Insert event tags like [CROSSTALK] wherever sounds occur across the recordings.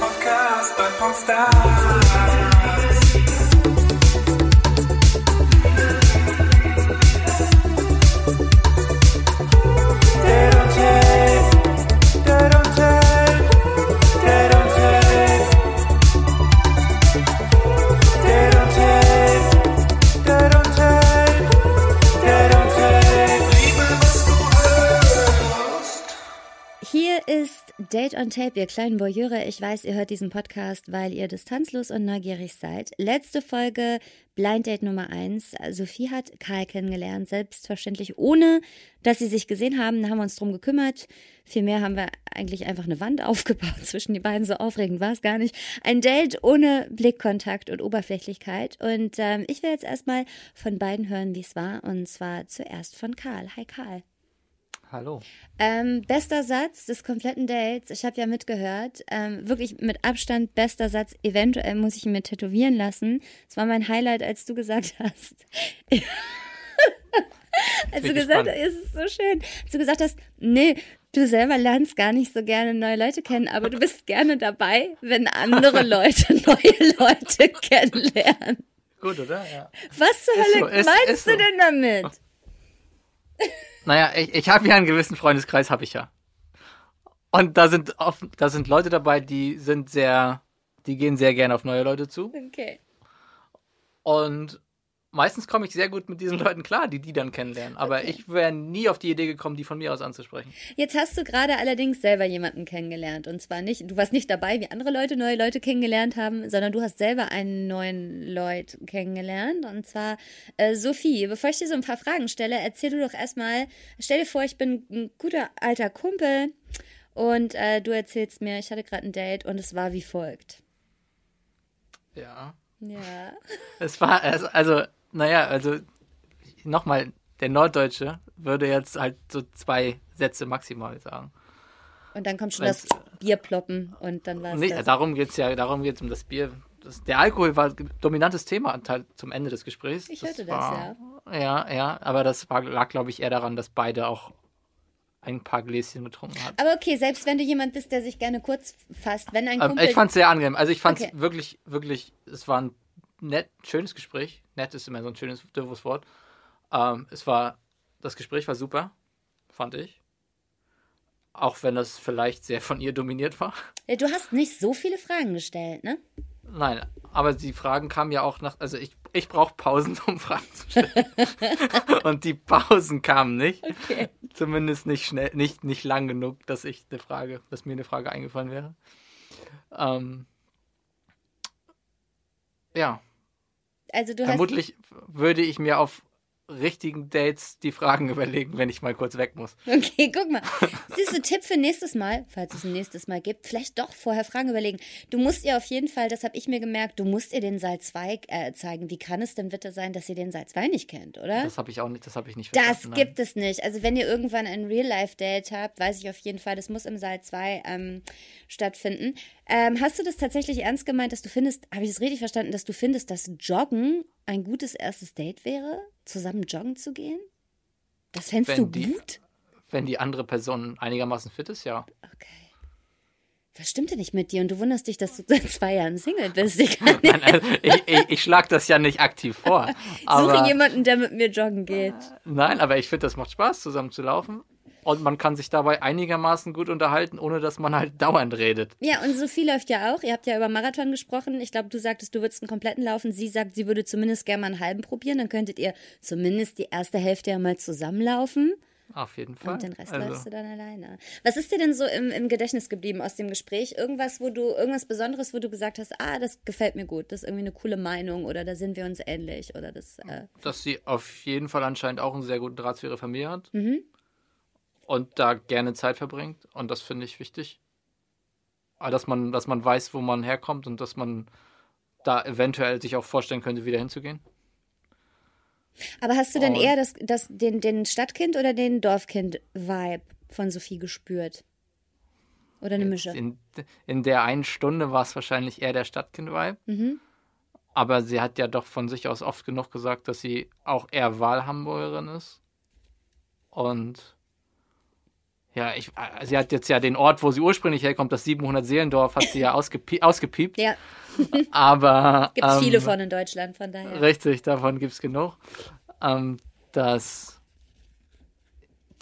Podcast bei Popstars. Date on Tape, ihr kleinen Voyeure. Ich weiß, ihr hört diesen Podcast, weil ihr distanzlos und neugierig seid. Letzte Folge, Blind Date Nummer 1. Sophie hat Karl kennengelernt, selbstverständlich ohne, dass sie sich gesehen haben. Da haben wir uns drum gekümmert. Vielmehr haben wir eigentlich einfach eine Wand [LAUGHS] aufgebaut zwischen die beiden. So aufregend war es gar nicht. Ein Date ohne Blickkontakt und Oberflächlichkeit. Und ähm, ich will jetzt erstmal von beiden hören, wie es war. Und zwar zuerst von Karl. Hi Karl. Hallo. Ähm, bester Satz des kompletten Dates, ich habe ja mitgehört, ähm, wirklich mit Abstand bester Satz, eventuell muss ich ihn mir tätowieren lassen. Es war mein Highlight, als du gesagt hast. [LAUGHS] als du gesagt hast, es ist so schön, als du gesagt hast, nee, du selber lernst gar nicht so gerne neue Leute kennen, aber du bist [LAUGHS] gerne dabei, wenn andere Leute [LAUGHS] neue Leute kennenlernen. Gut, oder? Ja. Was zur Hölle so, ist- meinst ist du so. denn damit? Naja, ich, ich habe ja einen gewissen Freundeskreis, habe ich ja. Und da sind oft, da sind Leute dabei, die sind sehr, die gehen sehr gerne auf neue Leute zu. Okay. Und meistens komme ich sehr gut mit diesen Leuten klar, die die dann kennenlernen. Aber Okay. ich wäre nie auf die Idee gekommen, die von mir aus anzusprechen. Jetzt hast du gerade allerdings selber jemanden kennengelernt. Und zwar nicht, du warst nicht dabei, wie andere Leute neue Leute kennengelernt haben, sondern du hast selber einen neuen Leut kennengelernt. Und zwar äh, Sophie. Bevor ich dir so ein paar Fragen stelle, erzähl du doch erstmal, stell dir vor, ich bin ein guter alter Kumpel und äh, du erzählst mir, ich hatte gerade ein Date und es war wie folgt. Ja. Ja. Es war, also, also naja, also nochmal, der Norddeutsche würde jetzt halt so zwei Sätze maximal sagen. Und dann kommt schon Wenn's- das Bier ploppen und dann war es Nee, das. darum geht's ja, darum geht's um das Bier. Das, der Alkohol war dominantes Thema zum Ende des Gesprächs. Ich hörte das, war, ja. Ja, ja, aber das war, lag, glaube ich, eher daran, dass beide auch ein paar Gläschen getrunken hatten. Aber okay, selbst wenn du jemand bist, der sich gerne kurz fasst, wenn ein Ähm, Kumpel... ich fand's sehr angenehm. Also ich fand's Okay. wirklich, wirklich, es war ein nett, schönes Gespräch. Nett ist immer so ein schönes, doofes Wort. Ähm, es war, das Gespräch war super, fand ich. Auch wenn das vielleicht sehr von ihr dominiert war. Du hast nicht so viele Fragen gestellt, ne? Nein, aber die Fragen kamen ja auch nach. Also ich, ich brauche Pausen, [LAUGHS] um Fragen zu stellen. [LAUGHS] Und die Pausen kamen nicht. Okay. Zumindest nicht schnell, nicht, nicht lang genug, dass ich eine Frage, dass mir eine Frage eingefallen wäre. Ähm, ja, Also du hast. vermutlich würde ich mir auf richtigen Dates die Fragen [LAUGHS] überlegen, wenn ich mal kurz weg muss. Okay, guck mal. Siehst du, Tipp für nächstes Mal, falls es ein nächstes Mal gibt, vielleicht doch vorher Fragen überlegen. Du musst ihr auf jeden Fall, das habe ich mir gemerkt, du musst ihr den Saal 2 äh, zeigen. Wie kann es denn bitte sein, dass ihr den Saal 2 nicht kennt, oder? Das habe ich auch nicht, das habe ich nicht Das verstanden. nein. gibt es nicht. Also wenn ihr irgendwann ein Real-Life-Date habt, weiß ich auf jeden Fall, das muss im Saal 2 ähm, stattfinden. Ähm, hast du das tatsächlich ernst gemeint, dass du findest, habe ich es richtig verstanden, dass du findest, dass Joggen ein gutes erstes Date wäre? Zusammen joggen zu gehen? Das fändest Wenn du die- gut? Wenn die andere Person einigermaßen fit ist, ja. Okay. Was stimmt denn nicht mit dir? Und du wunderst dich, dass du seit zwei Jahren Single bist. Ich [LAUGHS] Nein, also ich, ich, ich schlage das ja nicht aktiv vor. [LAUGHS] Suche jemanden, der mit mir joggen geht. Nein, aber ich finde, das macht Spaß, zusammen zu laufen. Und man kann sich dabei einigermaßen gut unterhalten, ohne dass man halt [LAUGHS] dauernd redet. Ja, und Sophie läuft ja auch. Ihr habt ja über Marathon gesprochen. Ich glaube, du sagtest, du würdest einen kompletten laufen. Sie sagt, sie würde zumindest gerne mal einen halben probieren. Dann könntet ihr zumindest die erste Hälfte ja mal zusammenlaufen. Auf jeden Fall. Und den Rest also, läufst du dann alleine. Was ist dir denn so im, im Gedächtnis geblieben aus dem Gespräch? Irgendwas, wo du, irgendwas Besonderes, wo du gesagt hast, ah, das gefällt mir gut, das ist irgendwie eine coole Meinung oder da sind wir uns ähnlich oder das, äh, dass sie auf jeden Fall anscheinend auch einen sehr guten Draht zu ihrer Familie hat. Mhm. Und da gerne Zeit verbringt. Und das finde ich wichtig. Aber Dass man, dass man weiß, wo man herkommt und dass man da eventuell sich auch vorstellen könnte, wieder hinzugehen. Aber hast du denn Und- eher das, das, den, den Stadtkind oder den Dorfkind-Vibe von Sophie gespürt? Oder eine Mische? In, in der einen Stunde war es wahrscheinlich eher der Stadtkind-Vibe. Mhm. Aber sie hat ja doch von sich aus oft genug gesagt, dass sie auch eher Wahlhamburgerin ist. Und ja, ich, äh, sie hat jetzt ja den Ort, wo sie ursprünglich herkommt, das 700 Seelendorf, hat sie ja ausgepie ausgepiept. Ja, [LAUGHS] Aber. gibt es ähm, viele von in Deutschland, von daher. Richtig, davon gibt es genug. Ähm, dass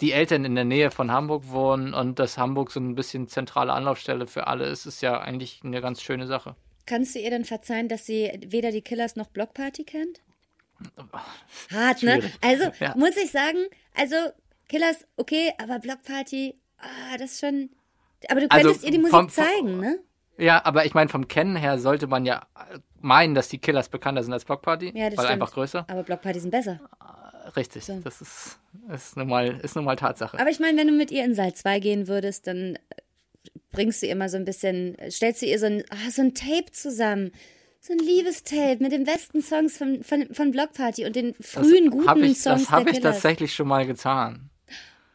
die Eltern in der Nähe von Hamburg wohnen und dass Hamburg so ein bisschen zentrale Anlaufstelle für alle ist, ist ja eigentlich eine ganz schöne Sache. Kannst du ihr denn verzeihen, dass sie weder die Killers noch Blockparty kennt? Hart, ne? Also, Ja. muss ich sagen, also Killers, okay, aber Blockparty, ah, das ist schon. Aber du Also, könntest ihr die Musik vom- zeigen, ne? Ja, aber ich meine, vom Kennen her sollte man ja meinen, dass die Killers bekannter sind als Blockparty, Ja, das weil stimmt. einfach größer. Aber Blockparty sind besser. Richtig, So. das ist, ist, nun mal, ist nun mal Tatsache. Aber ich meine, wenn du mit ihr in Saal 2 gehen würdest, dann äh, bringst du ihr mal so ein bisschen, stellst du ihr so ein, ah, so ein Tape zusammen. So ein Liebestape mit den besten Songs von, von, von Blockparty und den frühen guten hab ich, Songs das habe ich Killers. tatsächlich schon mal getan.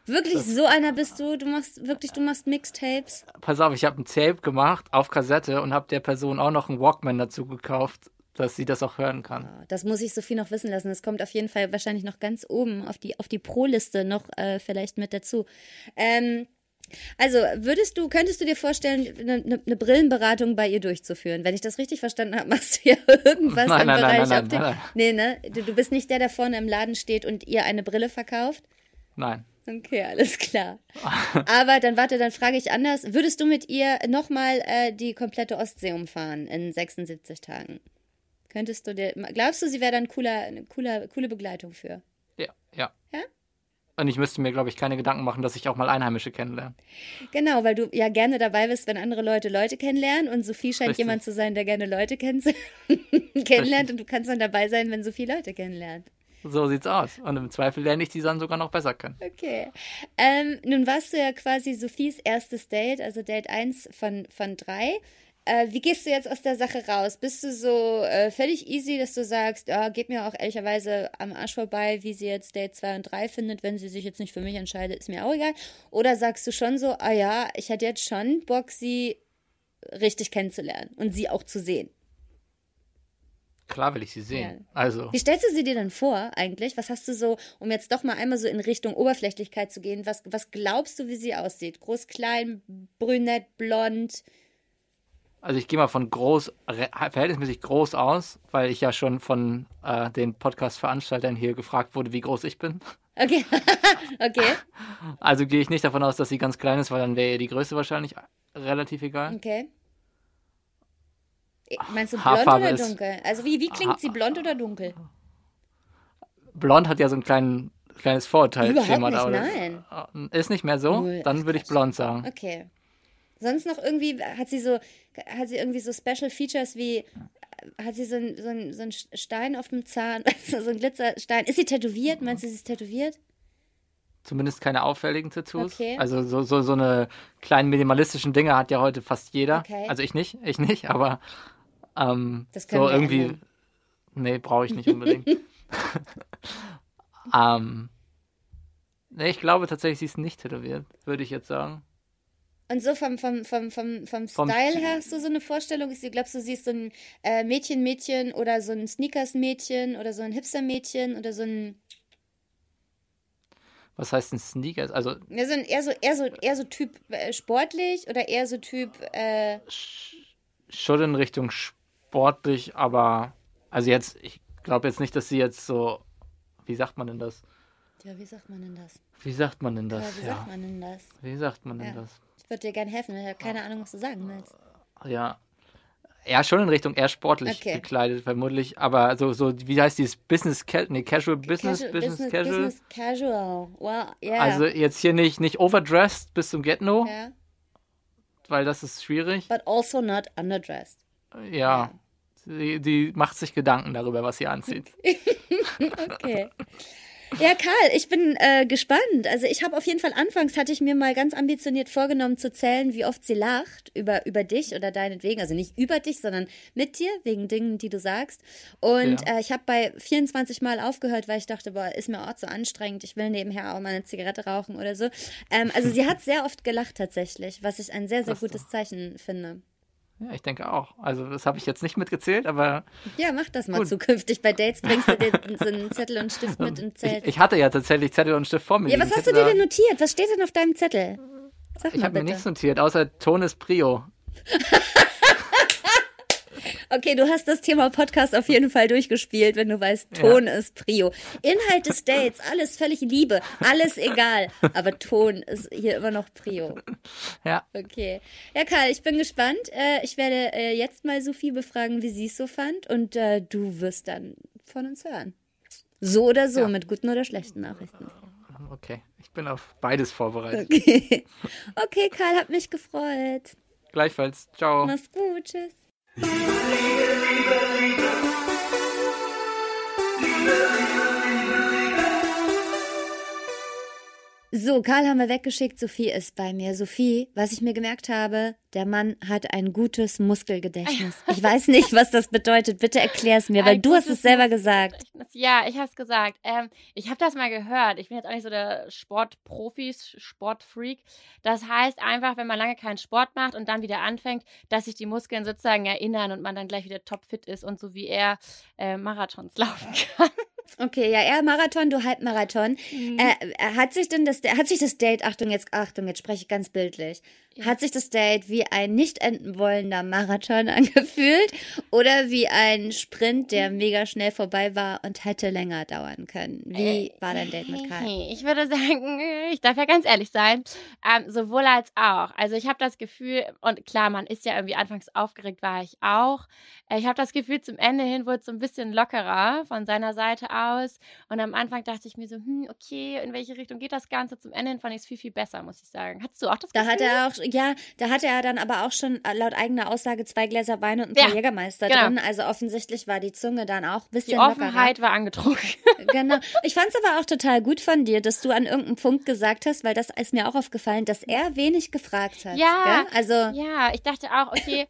Wirklich, so einer bist du? Du machst wirklich, du machst Mixtapes? Pass auf, ich habe ein Tape gemacht auf Kassette und habe der Person auch noch einen Walkman dazu gekauft, dass sie das auch hören kann. Das muss ich Sophie noch wissen lassen. Das kommt auf jeden Fall wahrscheinlich noch ganz oben auf die, auf die Pro-Liste noch äh, vielleicht mit dazu. Ähm, also, würdest du, könntest du dir vorstellen, eine, eine, eine Brillenberatung bei ihr durchzuführen? Wenn ich das richtig verstanden habe, [LAUGHS] machst du ja irgendwas Nein, im nein, Bereich nein, Optik. nein, nein. Nee, ne? Du, du bist nicht der, der vorne im Laden steht und ihr eine Brille verkauft? Nein. Okay, alles klar. [LAUGHS] Aber dann warte, dann frage ich anders. Würdest du mit ihr nochmal äh, die komplette Ostsee umfahren in 76 Tagen? Könntest du dir, glaubst du, sie wäre dann cooler, eine cooler, coole Begleitung für? Ja, ja. Ja? Und ich müsste mir, glaube ich, keine Gedanken machen, dass ich auch mal Einheimische kennenlerne. Genau, weil du ja gerne dabei bist, wenn andere Leute Leute kennenlernen und Sophie scheint Richtig. jemand zu sein, der gerne Leute [LAUGHS] kennenlernt und du kannst dann dabei sein, wenn Sophie Leute kennenlernt. So sieht's aus. Und im Zweifel lerne ich die dann sogar noch besser kennen. Okay. Ähm, nun warst du ja quasi Sophies erstes Date, also Date 1 von, von 3. Äh, wie gehst du jetzt aus der Sache raus? Bist du so äh, völlig easy, dass du sagst, ja, geht mir auch ehrlicherweise am Arsch vorbei, wie sie jetzt Date 2 und 3 findet, wenn sie sich jetzt nicht für mich entscheidet, ist mir auch egal? Oder sagst du schon so, ah ja, ich hätte jetzt schon Bock, sie richtig kennenzulernen und sie auch zu sehen? Klar will ich sie sehen. Ja. Also, Wie stellst du sie dir denn vor eigentlich? Was hast du so, um jetzt doch mal einmal so in Richtung Oberflächlichkeit zu gehen, was, was glaubst du, wie sie aussieht? Groß, klein, brünett, blond? also ich gehe mal von groß, verhältnismäßig groß aus, weil ich ja schon von äh, den Podcast-Veranstaltern hier gefragt wurde, wie groß ich bin. Okay, [LAUGHS] okay, Also gehe ich nicht davon aus, dass sie ganz klein ist, weil dann wäre ihr die Größe wahrscheinlich relativ egal. okay. Meinst du blond Haarfarbe oder dunkel? Also wie, wie klingt sie, blond oder dunkel? Blond hat ja so ein kleinen, kleines Vorurteil. Überhaupt nicht, aber- nein. Ist nicht mehr so? Null, Dann würde ich blond sagen. Okay. Sonst noch irgendwie, hat sie so, hat sie irgendwie so Special Features wie, hat sie so ein, so ein, so ein Stein auf dem Zahn, [LAUGHS] so ein Glitzerstein. Ist sie tätowiert? Meinst du, sie ist tätowiert? Zumindest keine auffälligen Tattoos. Okay. Also so, so, so eine kleinen minimalistischen Dinge hat ja heute fast jeder. Okay. Also ich nicht, ich nicht, [LAUGHS] aber ähm, Das können so wir irgendwie. ändern. Nee, brauche ich nicht unbedingt. [LAUGHS] ähm, nee, ich glaube tatsächlich, sie ist nicht tätowiert, würde ich jetzt sagen. Und so vom, vom, vom, vom, vom Style Ty- her hast du so eine Vorstellung? Ist Glaubst du, sie ist so ein äh, Mädchen-Mädchen oder so ein Sneakers-Mädchen oder so ein Hipster-Mädchen oder so ein, Was heißt ein Sneakers? Also ja, so ein eher so, eher so, eher so Typ äh, sportlich oder eher so Typ, äh, schon in Richtung sportlich, aber also jetzt, ich glaube jetzt nicht, dass sie jetzt so, wie sagt man denn das? ja, wie sagt man denn das? Wie sagt man denn Ja, das? wie Ja, sagt man denn das? wie sagt man denn Ja. das? Ich würde dir gerne helfen, ich habe keine Ahnung, was du sagen willst. Ja. Ja, schon in Richtung eher sportlich Okay. gekleidet, vermutlich. Aber so, so, wie heißt dieses Business, nee, Casual Business, Casual- Business, Casual? Business Casual. Wow, ja. Also jetzt hier nicht, nicht overdressed bis zum Get-No, ja. weil das ist schwierig. But also not underdressed. Ja. Die, die macht sich Gedanken darüber, was sie anzieht. [LAUGHS] Okay. Ja, Karl, ich bin äh, gespannt. Also ich habe auf jeden Fall anfangs hatte ich mir mal ganz ambitioniert vorgenommen zu zählen, wie oft sie lacht über über dich oder deinetwegen, also nicht über dich, sondern mit dir wegen Dingen, die du sagst. Und Ja. äh, ich habe bei 24 Mal aufgehört, weil ich dachte, boah, ist mir auch so anstrengend. Ich will nebenher auch mal eine Zigarette rauchen oder so. Ähm, also sie [LAUGHS] hat sehr oft gelacht tatsächlich, was ich ein sehr sehr Das gutes Zeichen finde. Ja, ich denke auch. Also das habe ich jetzt nicht mitgezählt, aber Ja, mach das mal Gut. zukünftig. Bei Dates bringst du dir [LAUGHS] so einen Zettel und Stift mit ins ich, Zelt. ich hatte ja tatsächlich Zettel und Stift vor mir. ja, was hast Ich du dir denn notiert? Was steht denn auf deinem Zettel? Sag Ich habe mir nichts notiert, außer Ton ist Prio. [LAUGHS] Okay, du hast das Thema Podcast auf jeden Fall durchgespielt, wenn du weißt, Ton ist Prio. Inhalt des Dates, alles völlig Liebe, alles egal. Aber Ton ist hier immer noch Prio. Ja, Okay. Ja, Karl, ich bin gespannt. Äh, ich werde äh, jetzt mal Sophie befragen, wie sie es so fand. Und äh, du wirst dann von uns hören. So oder so, Ja. mit guten oder schlechten Nachrichten. okay. Ich bin auf beides vorbereitet. Okay, [LAUGHS] okay Karl, hat mich gefreut. Gleichfalls. Ciao. Mach's gut, tschüss. Liebe, Liebe, Liebe. Liebe, Liebe. Liebe. So, Karl haben wir weggeschickt, Sophie ist bei mir. Sophie, was ich mir gemerkt habe, der Mann hat ein gutes Muskelgedächtnis. [LAUGHS] Ich weiß nicht, was das bedeutet. Bitte erklär es mir, weil Ein du hast es selber gesagt. Ja, ich habe es gesagt. Ähm, ich habe das mal gehört. Ich bin jetzt auch nicht so der Sportprofi, Sportfreak. Das heißt einfach, wenn man lange keinen Sport macht und dann wieder anfängt, dass sich die Muskeln sozusagen erinnern und man dann gleich wieder topfit ist und so wie er äh, Marathons [LAUGHS] laufen kann. Okay, ja, er Marathon, du Halbmarathon. Mhm. Äh, äh, hat sich denn das, hat sich das Date, Achtung jetzt, Achtung, jetzt spreche ich ganz bildlich, hat sich das Date wie ein nicht enden wollender Marathon [LAUGHS] angefühlt oder wie ein Sprint, der mega schnell vorbei war und hätte länger dauern können? Wie war dein Date mit Karl? Ich würde sagen, [LAUGHS] ich darf ja ganz ehrlich sein, ähm, sowohl als auch. Also ich habe das Gefühl, und klar, man ist ja irgendwie anfangs aufgeregt, war ich auch. Äh, Ich habe das Gefühl, zum Ende hin wurde es so ein bisschen lockerer von seiner Seite aus. Und am Anfang dachte ich mir so, hm, okay, in welche Richtung geht das Ganze? Zum Ende hin fand ich es viel, viel besser, muss ich sagen. Hattest du auch das Da Gefühl? hat er auch, ja, da hatte er dann aber auch schon äh, laut eigener Aussage zwei Gläser Wein und ein paar Ja, Jägermeister genau. drin. Also offensichtlich war die Zunge dann auch ein Die bisschen Offenheit war angetrunken. lockerer. Genau. Ich fand es aber auch total gut von dir, dass du an irgendeinem Punkt gesagt hast, weil das ist mir auch aufgefallen, dass er wenig gefragt hat. Ja, Gell? Also, Ja, ich dachte auch, okay,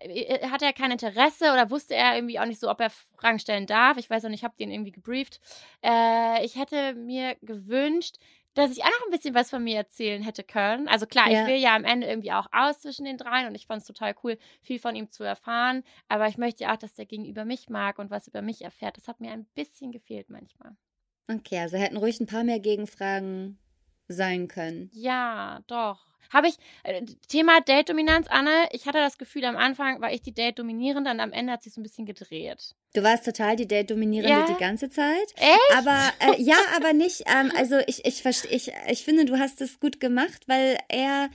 äh, hat er kein Interesse oder wusste er irgendwie auch nicht so, ob er Fragen stellen darf. Ich weiß auch nicht, ich habe den irgendwie gebrieft. Äh, ich hätte mir gewünscht, dass ich auch noch ein bisschen was von mir erzählen hätte können. Also klar, Ja. ich will ja am Ende irgendwie auch aus zwischen den dreien und ich fand es total cool, viel von ihm zu erfahren. Aber ich möchte ja auch, dass der Gegenüber mich mag und was über mich erfährt. Das hat mir ein bisschen gefehlt manchmal. okay, also hätten ruhig ein paar mehr Gegenfragen sein können. Ja, doch. Habe ich, äh, Thema Date-Dominanz, Anne, ich hatte das Gefühl, am Anfang war ich die Date-Dominierende und am Ende hat sich so ein bisschen gedreht. Du warst total die Date-Dominierende Ja. die ganze Zeit. Echt? Aber äh, ja, aber nicht. Ähm, also ich, ich, verste- ich, ich finde, du hast es gut gemacht, weil er,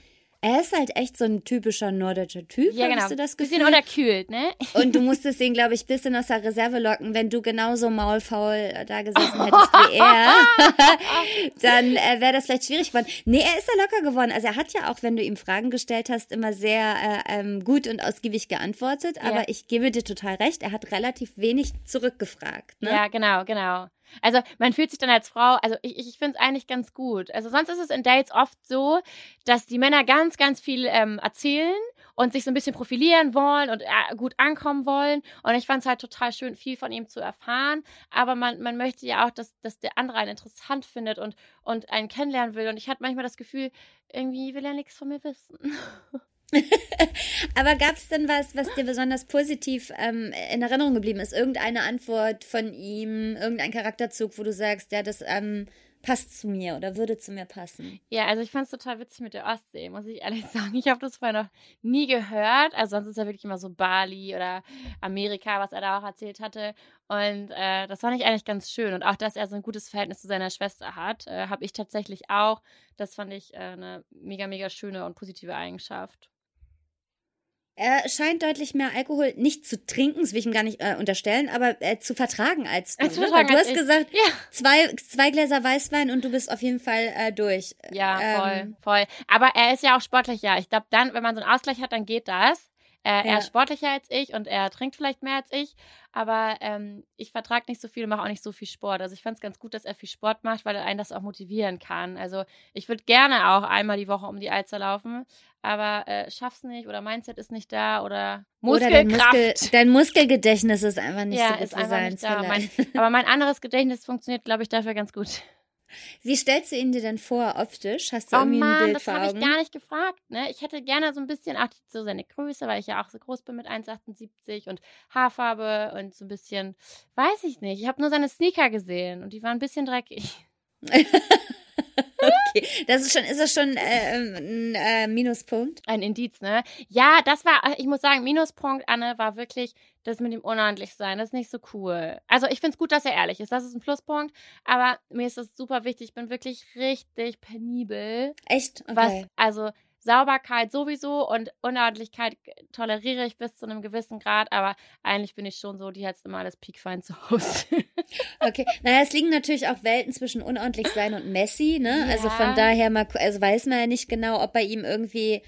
er ist halt echt so ein typischer nordischer Typ, Ja, genau. hast du das Gefühl? Bisschen unterkühlt, ne? Und du musstest ihn, glaube ich, bisschen aus der Reserve locken. Wenn du genauso maulfaul äh, da gesessen [LAUGHS] hättest wie er, [LAUGHS] dann äh, wäre das vielleicht schwierig geworden. Nee, er ist ja locker geworden. Also er hat ja auch, wenn du ihm Fragen gestellt hast, immer sehr äh, ähm, gut und ausgiebig geantwortet. Ja. Aber ich gebe dir total recht, er hat relativ wenig zurückgefragt. Ne? Ja, genau, genau. Also man fühlt sich dann als Frau, also ich, ich finde es eigentlich ganz gut. Also sonst ist es in Dates oft so, dass die Männer ganz, ganz viel ähm, erzählen und sich so ein bisschen profilieren wollen und äh, gut ankommen wollen. Und ich fand es halt total schön, viel von ihm zu erfahren. Aber man, man möchte ja auch, dass, dass der andere einen interessant findet und, und einen kennenlernen will. Und ich hatte manchmal das Gefühl, irgendwie will er nichts von mir wissen. [LAUGHS] [LAUGHS] Aber gab es denn was, was dir besonders positiv ähm, in Erinnerung geblieben ist? Irgendeine Antwort von ihm, irgendein Charakterzug, wo du sagst, ja, das ähm, passt zu mir oder würde zu mir passen? Ja, also ich fand es total witzig mit der Ostsee, muss ich ehrlich [LAUGHS] sagen. Ich habe das vorher noch nie gehört. Also sonst ist ja wirklich immer so Bali oder Amerika, was er da auch erzählt hatte. Und äh, das fand ich eigentlich ganz schön. Und auch, dass er so ein gutes Verhältnis zu seiner Schwester hat, äh, habe ich tatsächlich auch. Das fand ich äh, eine mega, mega schöne und positive Eigenschaft. Er scheint deutlich mehr Alkohol nicht zu trinken, das will ich ihm gar nicht äh, unterstellen, aber äh, zu vertragen als du. Äh, zu ne? vertragen du als hast ich. gesagt, Ja. zwei, zwei Gläser Weißwein und du bist auf jeden Fall äh, durch. Ja, voll, Ähm, voll. Aber er ist ja auch sportlicher. Ich glaube, dann, wenn man so einen Ausgleich hat, dann geht das. Äh, Ja. Er ist sportlicher als ich und er trinkt vielleicht mehr als ich, aber ähm, ich vertrage nicht so viel und mache auch nicht so viel Sport. Also ich fand es ganz gut, dass er viel Sport macht, weil er einen das auch motivieren kann. Also ich würde gerne auch einmal die Woche um die Alster laufen, aber äh, schaff's nicht oder Mindset ist nicht da oder Oder dein, Muskelkraft. Muskel, dein Muskelgedächtnis ist einfach nicht ja, so gut ist einfach seins. nicht da. Mein, aber mein anderes Gedächtnis funktioniert, glaube ich, dafür ganz gut. Wie stellst du ihn dir denn vor, optisch? Hast du Oh irgendwie ein Mann, Bild das vor habe ich gar nicht gefragt. Ne? Ich hätte gerne so ein bisschen auch so seine Größe, weil ich ja auch so groß bin mit 1,78 und Haarfarbe und so ein bisschen, weiß ich nicht. Ich habe nur seine Sneaker gesehen und die waren ein bisschen dreckig. [LAUGHS] okay, das ist schon, ist das schon äh, ein äh, Minuspunkt? Ein Indiz, ne? Ja, das war, ich muss sagen, Minuspunkt, Anne, war wirklich das mit dem unordentlich sein. Das ist nicht so cool. Also ich finde es gut, dass er ehrlich ist. Das ist ein Pluspunkt. Aber mir ist das super wichtig. Ich bin wirklich richtig penibel. Echt? Okay. Was, also Sauberkeit sowieso und Unordentlichkeit toleriere ich bis zu einem gewissen Grad, aber eigentlich bin ich schon so, die hat immer alles piekfein [LAUGHS] zu Hause. Okay, naja, es liegen natürlich auch Welten zwischen unordentlich sein und messy, ne? Also Ja. von daher mal, also weiß man ja nicht genau, ob bei ihm irgendwie,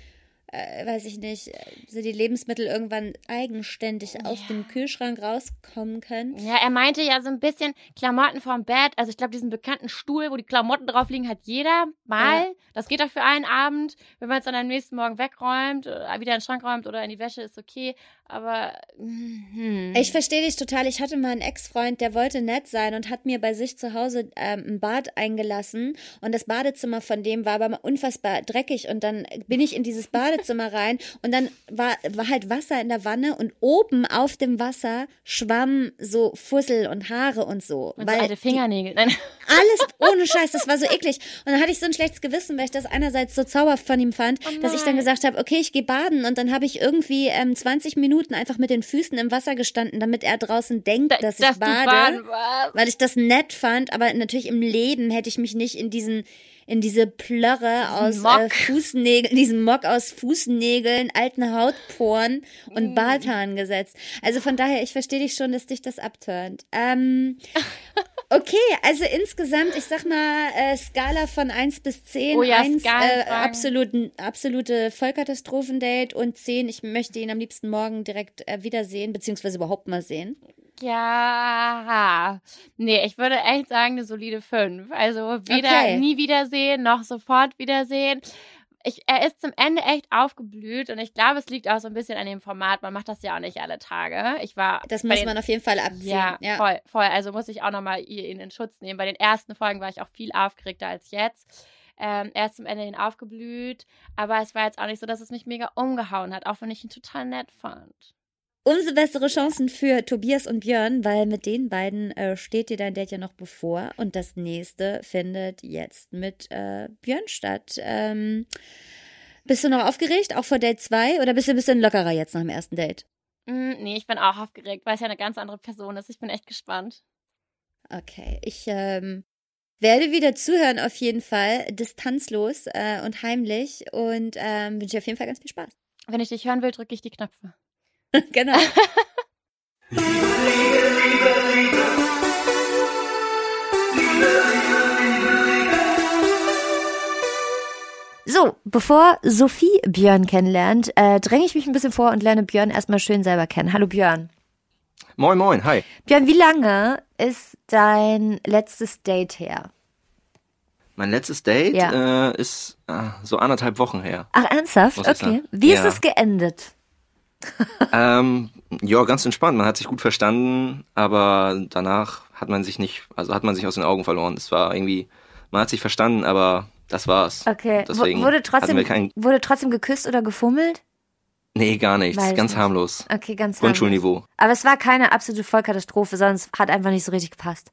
äh, weiß ich nicht, äh, so die Lebensmittel irgendwann eigenständig aus dem Kühlschrank rauskommen können. Ja, er meinte ja so ein bisschen Klamotten vorm Bett. Also ich glaube, diesen bekannten Stuhl, wo die Klamotten drauf liegen, hat jeder mal. Das geht auch für einen Abend. Wenn man es dann am nächsten Morgen wegräumt, oder wieder in den Schrank räumt oder in die Wäsche, ist okay. Aber hm. Ich verstehe dich total. Ich hatte mal einen Ex-Freund, der wollte nett sein und hat mir bei sich zu Hause ähm, ein Bad eingelassen. Und das Badezimmer von dem war aber unfassbar dreckig. Und dann bin ich in dieses Badezimmer [LAUGHS] rein und dann war, war halt Wasser in der Wanne und oben auf dem Wasser schwamm so Fussel und Haare und so. und so alte Fingernägel. Nein. [LAUGHS] alles ohne Scheiß, das war so eklig. Und dann hatte ich so ein schlechtes Gewissen, weil ich das einerseits so zauberhaft von ihm fand, Oh dass ich dann gesagt habe, okay, ich gehe baden und dann habe ich irgendwie ähm, 20 Minuten einfach mit den Füßen im Wasser gestanden, damit er draußen denkt, Da- dass ich dass du bade, weil ich das nett fand, aber natürlich im Leben hätte ich mich nicht in diesen in diese Plörre aus äh, Fußnägeln, diesen Mock aus Fußnägeln, alten Hautporen und Mm. Barthaaren gesetzt. Also von daher, ich verstehe dich schon, dass dich das abturnt. Ähm, [LAUGHS] okay, also insgesamt, ich sag mal, äh, Skala von 1 bis 10. Oh ja, 1, äh, absoluten, absolute Vollkatastrophendate und 10, ich möchte ihn am liebsten morgen direkt äh, wiedersehen, beziehungsweise überhaupt mal sehen. Ja. Nee, ich würde echt sagen, eine solide 5. Also weder Okay. nie wiedersehen, noch sofort wiedersehen. Ich, er ist zum Ende echt aufgeblüht und ich glaube, es liegt auch so ein bisschen an dem Format. Man macht das ja auch nicht alle Tage. Ich war. Das muss den- man auf jeden Fall abziehen. Ja, ja. voll, voll. Also muss ich auch nochmal ihn in Schutz nehmen. Bei den ersten Folgen war ich auch viel aufgeregter als jetzt. Ähm, er ist zum Ende hin aufgeblüht, aber es war jetzt auch nicht so, dass es mich mega umgehauen hat, auch wenn ich ihn total nett fand. Umso bessere Chancen für Tobias und Björn, weil mit den beiden äh, steht dir dein Date ja noch bevor. Und das nächste findet jetzt mit äh, Björn statt. Ähm, bist du noch aufgeregt, auch vor Date 2? Oder bist du ein bisschen lockerer jetzt nach dem ersten Date? Mm, nee, ich bin auch aufgeregt, weil es ja eine ganz andere Person ist. Ich bin echt gespannt. Okay, ich ähm, werde wieder zuhören auf jeden Fall, distanzlos äh, und heimlich und ähm, wünsche dir auf jeden Fall ganz viel Spaß. Wenn ich dich hören will, drücke ich die Knöpfe. [LAUGHS] genau. So, bevor Sophie Björn kennenlernt, äh, dränge ich mich ein bisschen vor und lerne Björn erstmal schön selber kennen. Hallo Björn. Moin, moin, hi. Björn, wie lange ist dein letztes Date her? Mein letztes Date Ja. äh, ist äh, so anderthalb Wochen her. Ach, ernsthaft? Okay. sagen. Wie ist Ja. es geendet? Ähm, ja, ganz entspannt. Man hat sich gut verstanden, aber danach hat man sich nicht, also hat man sich aus den Augen verloren. Es war irgendwie, man hat sich verstanden, aber das war's. Okay. Deswegen wurde, trotzdem, kein, wurde trotzdem geküsst oder gefummelt? nee, gar nichts. Weiß ganz nicht. harmlos. Okay, ganz harmlos. Grundschulniveau. Aber es war keine absolute Vollkatastrophe, sondern es hat einfach nicht so richtig gepasst.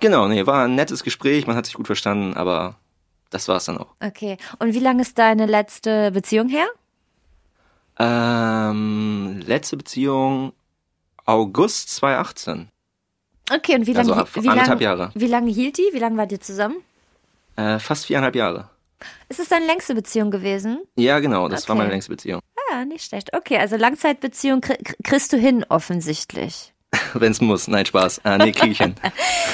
Genau, nee, war ein nettes Gespräch, man hat sich gut verstanden, aber das war's dann auch. Okay. Und wie lange ist deine letzte Beziehung her? Ähm, letzte Beziehung August 2018. Okay, und wie lange Also wie anderthalb lang, Jahre. Wie lange hielt die? Wie lange wart ihr zusammen? Äh, fast viereinhalb Jahre. Ist es deine längste Beziehung gewesen? Ja, genau, das war Okay. meine längste Beziehung. Ja, nicht schlecht. Okay, also Langzeitbeziehung kri kri- kriegst du hin, offensichtlich. [LAUGHS] Wenn's muss. Nein, Spaß. Ah, nee, krieg ich hin.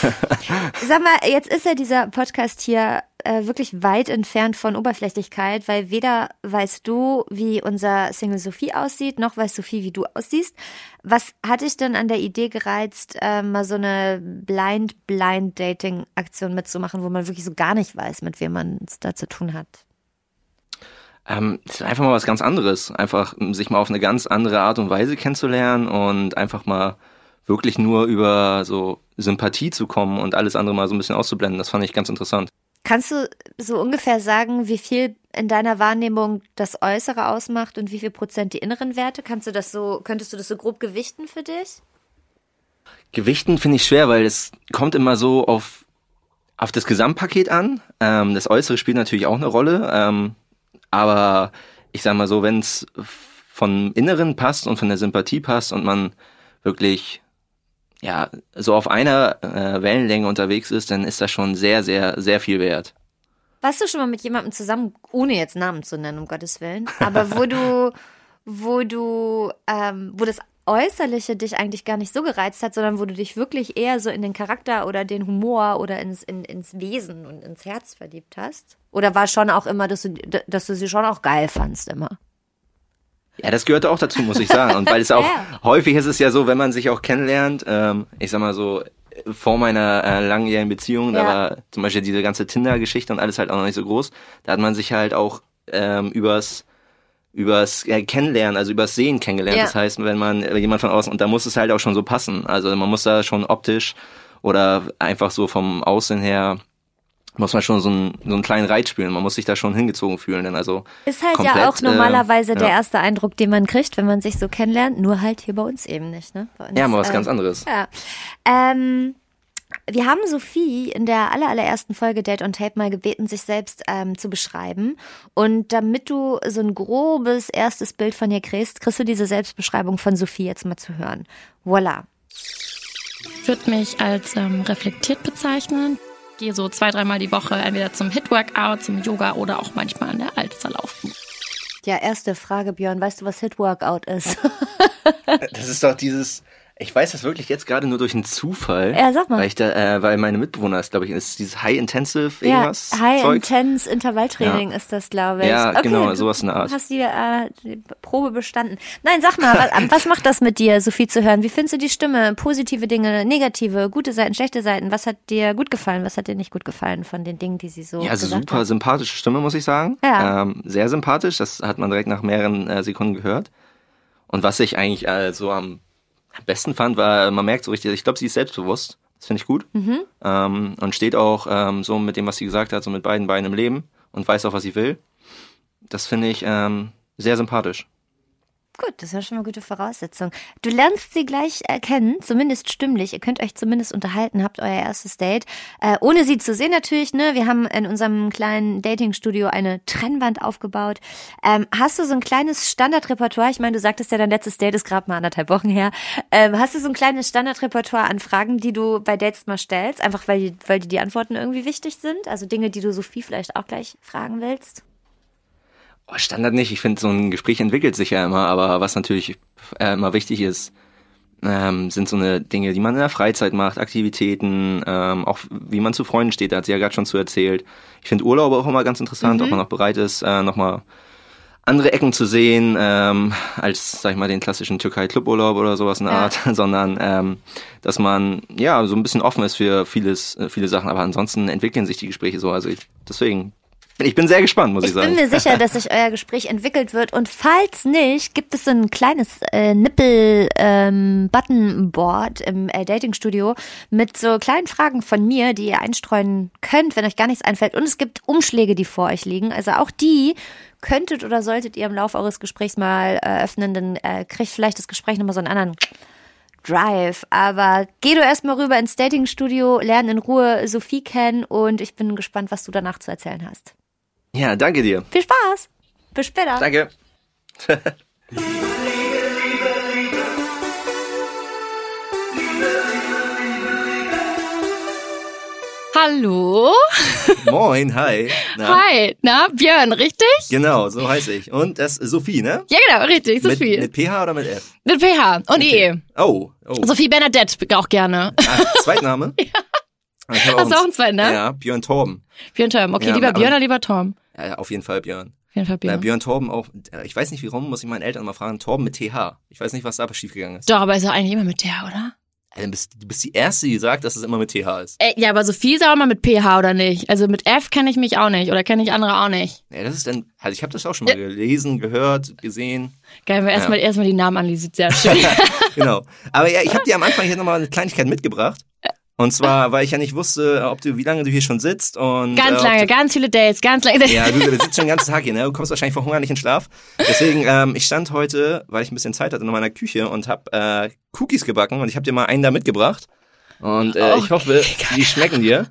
[LAUGHS] Sag mal, jetzt ist ja dieser Podcast hier äh, wirklich weit entfernt von Oberflächlichkeit, weil weder weißt du, wie unser Single Sophie aussieht, noch weiß Sophie, wie du aussiehst. Was hat dich denn an der Idee gereizt, äh, mal so eine Blind-Blind-Dating-Aktion mitzumachen, wo man wirklich so gar nicht weiß, mit wem man es da zu tun hat? Ähm, einfach mal was ganz anderes. Einfach um sich mal auf eine ganz andere Art und Weise kennenzulernen und einfach mal wirklich nur über so Sympathie zu kommen und alles andere mal so ein bisschen auszublenden. Das fand ich ganz interessant. Kannst du so ungefähr sagen, wie viel in deiner Wahrnehmung das Äußere ausmacht und wie viel Prozent die inneren Werte? Kannst du das so, könntest du das so grob gewichten für dich? Gewichten finde ich schwer, weil es kommt immer so auf, auf das Gesamtpaket an. Ähm, das Äußere spielt natürlich auch eine Rolle. Ähm, aber ich sag mal so, wenn es vom Inneren passt und von der Sympathie passt und man wirklich ja so auf einer äh, Wellenlänge unterwegs ist, dann ist das schon sehr, sehr, sehr viel wert. Warst du schon mal mit jemandem zusammen, ohne jetzt Namen zu nennen, um Gottes Willen, aber wo du, [LAUGHS] wo du, ähm, wo das Äußerliche dich eigentlich gar nicht so gereizt hat, sondern wo du dich wirklich eher so in den Charakter oder den Humor oder ins, in, ins Wesen und ins Herz verliebt hast? Oder war schon auch immer, dass du, dass du sie schon auch geil fandst immer? Ja, das gehört auch dazu, muss ich sagen. Und weil es [LAUGHS] auch Ja. häufig ist es ja so, wenn man sich auch kennenlernt, ähm, ich sag mal so, vor meiner äh, langjährigen Beziehung, da Ja. war zum Beispiel diese ganze Tinder-Geschichte und alles halt auch noch nicht so groß. Da hat man sich halt auch ähm, übers übers äh, Kennenlernen, also übers Sehen kennengelernt. Ja. Das heißt, wenn man äh, jemand von außen, und da muss es halt auch schon so passen. Also man muss da schon optisch oder einfach so vom Aussehen her muss man schon so einen, so einen kleinen Reiz spielen. Man muss sich da schon hingezogen fühlen. Denn also Ist halt ja komplett, auch normalerweise äh, der ja. erste Eindruck, den man kriegt, wenn man sich so kennenlernt. Nur halt hier bei uns eben nicht, ne? Bei uns, ja, mal was äh, ganz anderes. Ja. Ähm, wir haben Sophie in der aller, allerersten Folge Date on Tape mal gebeten, sich selbst ähm, zu beschreiben. Und damit du so ein grobes erstes Bild von ihr kriegst, kriegst du diese Selbstbeschreibung von Sophie jetzt mal zu hören. Voila. Ich würde mich als ähm, reflektiert bezeichnen. Gehe so zwei, dreimal die Woche entweder zum Hit-Workout, zum Yoga oder auch manchmal an der Alster laufen. Ja, erste Frage, Björn. Weißt du, was Hit-Workout ist? Das ist doch dieses. Ich weiß das wirklich jetzt gerade nur durch einen Zufall. Ja, sag mal. Weil ich da, äh, weil meine Mitbewohner ist, glaube ich, ist dieses High Intensive ja, irgendwas. High Zeug. Intense Intervalltraining ist das, glaube ich. Ja, okay, genau, sowas in der Art. Hast die, äh, die Probe bestanden. Nein, sag mal, was, [LAUGHS] was macht das mit dir, Sophie zu hören? Wie findest du die Stimme? Positive Dinge, negative, gute Seiten, schlechte Seiten? Was hat dir gut gefallen? Was hat dir nicht gut gefallen von den Dingen, die sie so Ja, also super hat? sympathische Stimme, muss ich sagen. Ja. Ähm, sehr sympathisch, das hat man direkt nach mehreren äh, Sekunden gehört. Und was ich eigentlich äh, so am am besten fand, war, man merkt so richtig, ich glaube, sie ist selbstbewusst. Das finde ich gut. Mhm. Ähm, und steht auch ähm, so mit dem, was sie gesagt hat, so mit beiden Beinen im Leben und weiß auch, was sie will. Das finde ich ähm, sehr sympathisch. Gut, das ist ja schon mal gute Voraussetzung. Du lernst sie gleich erkennen, zumindest stimmlich. Ihr könnt euch zumindest unterhalten, habt euer erstes Date. Äh, ohne sie zu sehen natürlich, ne? Wir haben in unserem kleinen Datingstudio eine Trennwand aufgebaut. Ähm, hast du so ein kleines Standardrepertoire? Ich meine, du sagtest ja, dein letztes Date ist gerade mal anderthalb Wochen her. Ähm, hast du so ein kleines Standardrepertoire an Fragen, die du bei Dates mal stellst? Einfach weil, weil die, die Antworten irgendwie wichtig sind? Also Dinge, die du Sophie vielleicht auch gleich fragen willst? Oh, Standard nicht. Ich finde, so ein Gespräch entwickelt sich ja immer, aber was natürlich äh, immer wichtig ist, ähm, sind so eine Dinge, die man in der Freizeit macht, Aktivitäten, ähm, auch wie man zu Freunden steht, da hat sie ja gerade schon zu erzählt. Ich finde Urlaube auch immer ganz interessant, ob man auch bereit ist, äh, nochmal andere Ecken zu sehen, ähm, als, sag ich mal, den klassischen Türkei-Cluburlaub oder sowas in der Ja. Art, [LAUGHS] sondern ähm, dass man ja so ein bisschen offen ist für vieles, äh, viele Sachen, aber ansonsten entwickeln sich die Gespräche so. Also ich, deswegen, ich bin sehr gespannt, muss ich, Ich sagen. bin mir sicher, [LAUGHS] dass sich euer Gespräch entwickelt wird. Und falls nicht, gibt es so ein kleines äh, Nippel-Button-Board im äh, Datingstudio mit so kleinen Fragen von mir, die ihr einstreuen könnt, wenn euch gar nichts einfällt. Und es gibt Umschläge, die vor euch liegen. Also auch die könntet oder solltet ihr im Laufe eures Gesprächs mal äh, öffnen. Dann äh, kriegt vielleicht das Gespräch nochmal so einen anderen Drive. Aber geh du erstmal rüber ins Datingstudio, lern in Ruhe Sophie kennen und ich bin gespannt, was du danach zu erzählen hast. Ja, danke dir. Viel Spaß. Bis später. Danke. [LAUGHS] Hallo? Moin, hi. Na, Hi. Na, Björn, richtig? Genau, so heiße ich. Und das ist Sophie, ne? Ja, genau, richtig. Mit, Sophie. mit PH oder mit F? Mit PH und EE. Oh, oh. Sophie Bernadette auch gerne. Ah, Zweitname? [LAUGHS] ja. Hab Hast du auch einen zweiten, ne? Ja, Björn Torben. Björn Tom. Okay, Ja, lieber Björn oder lieber Tom? Ja, ja, auf jeden Fall Björn. Auf jeden Fall Ja. Björn. Björn Torben auch, äh, ich weiß nicht warum, muss ich meinen Eltern mal fragen, Torben mit TH. Ich weiß nicht, was da schiefgegangen ist. Doch, aber ist ja eigentlich immer mit der, oder? Also, du, bist, du bist die Erste, die sagt, dass es immer mit TH ist. Äh, ja, aber Sophie ist auch mal mit PH oder nicht? Also mit F kenne ich mich auch nicht oder kenne ich andere auch nicht. Ja, das ist dann, also ich habe das auch schon mal gelesen, gehört, gesehen. Geil, wir erstmal erstmal die Namen analysiert, sehr schön. [LAUGHS] genau. Aber ja, ich habe dir am Anfang hier nochmal eine Kleinigkeit mitgebracht. Und zwar, weil ich ja nicht wusste, ob du, wie lange du hier schon sitzt und. ganz äh, lange, du, ganz viele Dates, ganz lange. Ja, du, du sitzt schon den ganzen [LAUGHS] Tag hier, ne? Du kommst wahrscheinlich vor Hunger nicht in Schlaf. Deswegen, ähm, ich stand heute, weil ich ein bisschen Zeit hatte, in meiner Küche und habe äh, Cookies gebacken und ich habe dir mal einen da mitgebracht. Und äh, ich hoffe, die schmecken dir.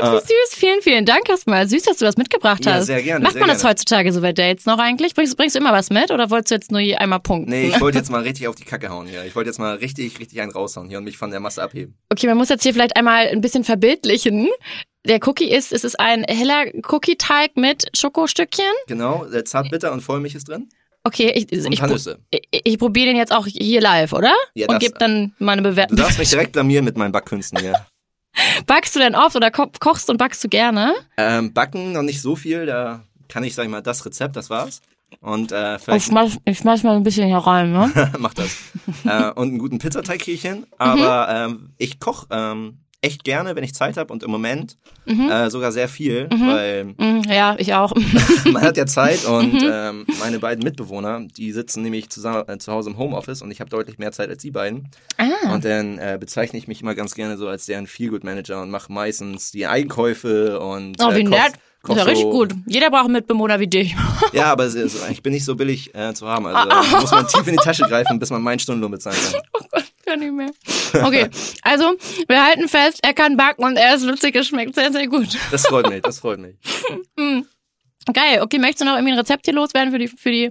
Oh mein Gott, wie süß. Vielen, vielen Dank erstmal. Süß, dass du das mitgebracht Ja, hast. sehr gerne, Macht sehr man das gerne. heutzutage so bei Dates noch eigentlich? Bringst, bringst du immer was mit oder wolltest du jetzt nur einmal punkten? Nee, ich [LAUGHS] wollte jetzt mal richtig auf die Kacke hauen hier. Ich wollte jetzt mal richtig, richtig einen raushauen hier und mich von der Masse abheben. Okay, man muss jetzt hier vielleicht einmal ein bisschen verbildlichen. Der Cookie ist, es ist ein heller Cookie-Teig mit Schokostückchen. Genau, äh, zartbitter und Vollmilch ist drin. Okay, ich, ich, ich, ich probiere den jetzt auch hier live, oder? Ja, Und das- gebe dann meine Du Bewertung. darfst mich direkt blamieren mit meinen Backkünsten hier. [LAUGHS] [LAUGHS] Backst du denn oft oder ko kochst und backst du gerne? ähm, Backen noch nicht so viel, da kann ich, sag ich mal, das Rezept, das war's. Und äh, Ich vielleicht schmeiß, ich schmeiß mal ein bisschen hier rein, ne? [LAUGHS] Mach das. äh, und einen guten Pizzateig kriege ich hin. Aber ähm, ich koche ähm, echt gerne, wenn ich Zeit habe und im Moment äh, sogar sehr viel, weil Mhm, ja, ich auch. [LAUGHS] [LAUGHS] man hat ja Zeit und ähm, meine beiden Mitbewohner, die sitzen nämlich zusammen, äh, zu Hause im Homeoffice und ich habe deutlich mehr Zeit als die beiden. Ah. Und dann äh, bezeichne ich mich immer ganz gerne so als deren Feelgood-Manager und mache meistens die Einkäufe und Oh, äh, wie nett. koch Ist ja richtig so- gut. Jeder braucht einen Mitbewohner wie dich. [LAUGHS] Ja, aber ist, ich bin nicht so billig äh, zu haben. Also muss man tief in die Tasche greifen, bis man meinen Stundenlohn bezahlen kann. Kann nicht mehr. Okay, also wir halten fest, er kann backen und er ist witzig, es schmeckt sehr, sehr gut. Das freut mich, das freut mich. [LAUGHS] Geil, okay, möchtest du noch irgendwie ein Rezept hier loswerden für die, für die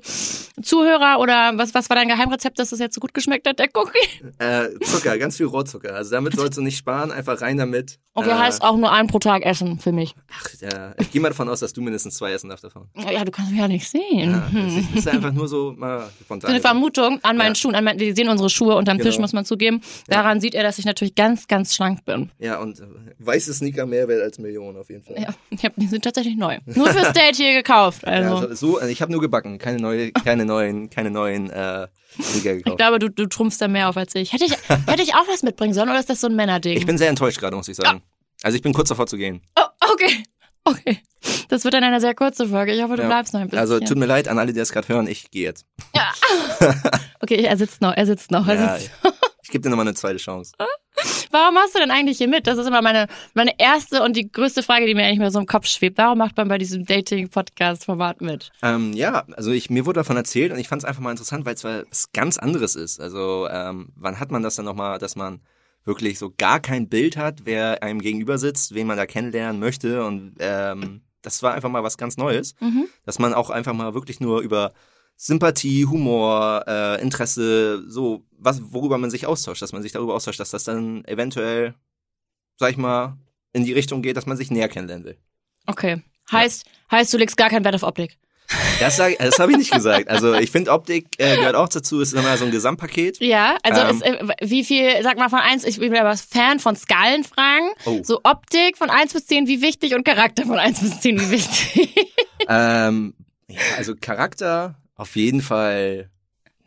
Zuhörer oder was, was war dein Geheimrezept, dass das jetzt so gut geschmeckt hat, der Cookie? Äh, Zucker, ganz viel Rohrzucker. Also damit sollst du nicht sparen, einfach rein damit. Okay, äh, heißt auch nur ein pro Tag essen für mich. Ach, ja, ich gehe mal davon aus, dass du mindestens zwei essen darfst davon. Ja, du kannst mich ja nicht sehen. Ja, das ist einfach nur so mal spontan. So eine Vermutung an meinen Ja. Schuhen. An meinen, wir sehen unsere Schuhe unterm Tisch, Genau. muss man zugeben. Daran sieht er, dass ich natürlich ganz, ganz schlank bin. Ja, und äh, weiße Sneaker mehr wert als Millionen auf jeden Fall. Ja, [LAUGHS] die sind tatsächlich neu. Nur fürs Date hier gekauft. Ja, Also, also so, also ich habe nur gebacken, keine neue, keine neuen, keine neuen äh, ich gekauft. glaube, du, du trumpfst da mehr auf als ich. Hätte ich, hätte ich auch was mitbringen sollen oder ist das so ein Männerding? Ich bin sehr enttäuscht gerade, muss ich sagen. Also ich bin kurz davor zu gehen. oh, okay. Okay. Das wird dann eine sehr kurze Folge. Ich hoffe, du Ja. bleibst noch ein bisschen. Also tut mir leid an alle, die das gerade hören, ich gehe jetzt. [LAUGHS] okay, er sitzt noch, er sitzt noch. Er Ja, sitzt. ich gebe dir nochmal eine zweite Chance. Warum machst du denn eigentlich hier mit? Das ist immer meine, meine erste und die größte Frage, die mir eigentlich mehr so im Kopf schwebt. Warum macht man bei diesem Dating-Podcast-Format mit? Ähm, ja, also ich, mir wurde davon erzählt und ich fand es einfach mal interessant, weil es was ganz anderes ist. Also ähm, wann hat man das dann nochmal, dass man wirklich so gar kein Bild hat, wer einem gegenüber sitzt, wen man da kennenlernen möchte und ähm, das war einfach mal was ganz Neues, Mhm. dass man auch einfach mal wirklich nur über Sympathie, Humor, äh, Interesse, so was, worüber man sich austauscht, dass man sich darüber austauscht, dass das dann eventuell, sag ich mal, in die Richtung geht, dass man sich näher kennenlernen will. Okay. Heißt, heißt, du legst gar keinen Wert auf Optik. Das, sag- das habe ich nicht gesagt. Also ich finde, Optik äh, gehört auch dazu, ist immer so ein Gesamtpaket. Ja, also Ähm. ist, äh, wie viel, sag mal von eins, ich bin aber Fan von Skalenfragen. Oh. So Optik von eins bis zehn, wie wichtig und Charakter von eins bis zehn, wie wichtig. [LAUGHS] Ähm, ja, also Charakter auf jeden Fall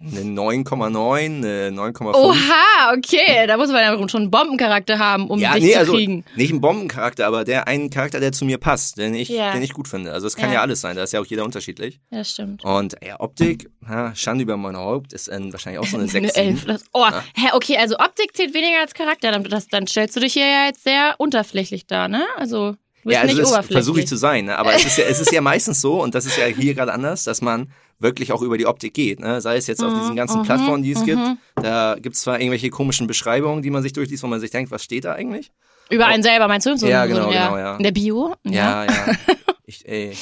eine 9,9, eine 9,5. Oha, okay, da muss man ja schon einen Bombencharakter haben, um ja, dich nee, zu also kriegen. nicht ein Bombencharakter, aber der einen Charakter, der zu mir passt, den ich, Ja. den ich gut finde. Also es kann Ja. ja. alles sein, da ist ja auch jeder unterschiedlich. Ja, das stimmt. Und ja, Optik, ha, Schande über mein Haupt, ist äh, wahrscheinlich auch so eine 6. [LAUGHS] Eine Elf. Das, oh, hä, okay, also Optik zählt weniger als Charakter. Dann, das, dann stellst du dich hier ja jetzt sehr unterflächlich dar, ne? Also, Ja, also nicht das versuche ich zu sein, ne? aber es ist, ja, es ist ja meistens so, und das ist ja hier gerade anders, dass man wirklich auch über die Optik geht. Ne? Sei es jetzt auf diesen ganzen mhm, Plattformen, die es mhm. gibt. Da gibt es zwar irgendwelche komischen Beschreibungen, die man sich durchliest, wo man sich denkt, was steht da eigentlich? Über einen selber, meinst du? So, Ja, so, genau, genau, ja. In der Bio? Ja, ja. [LAUGHS] ich, ey.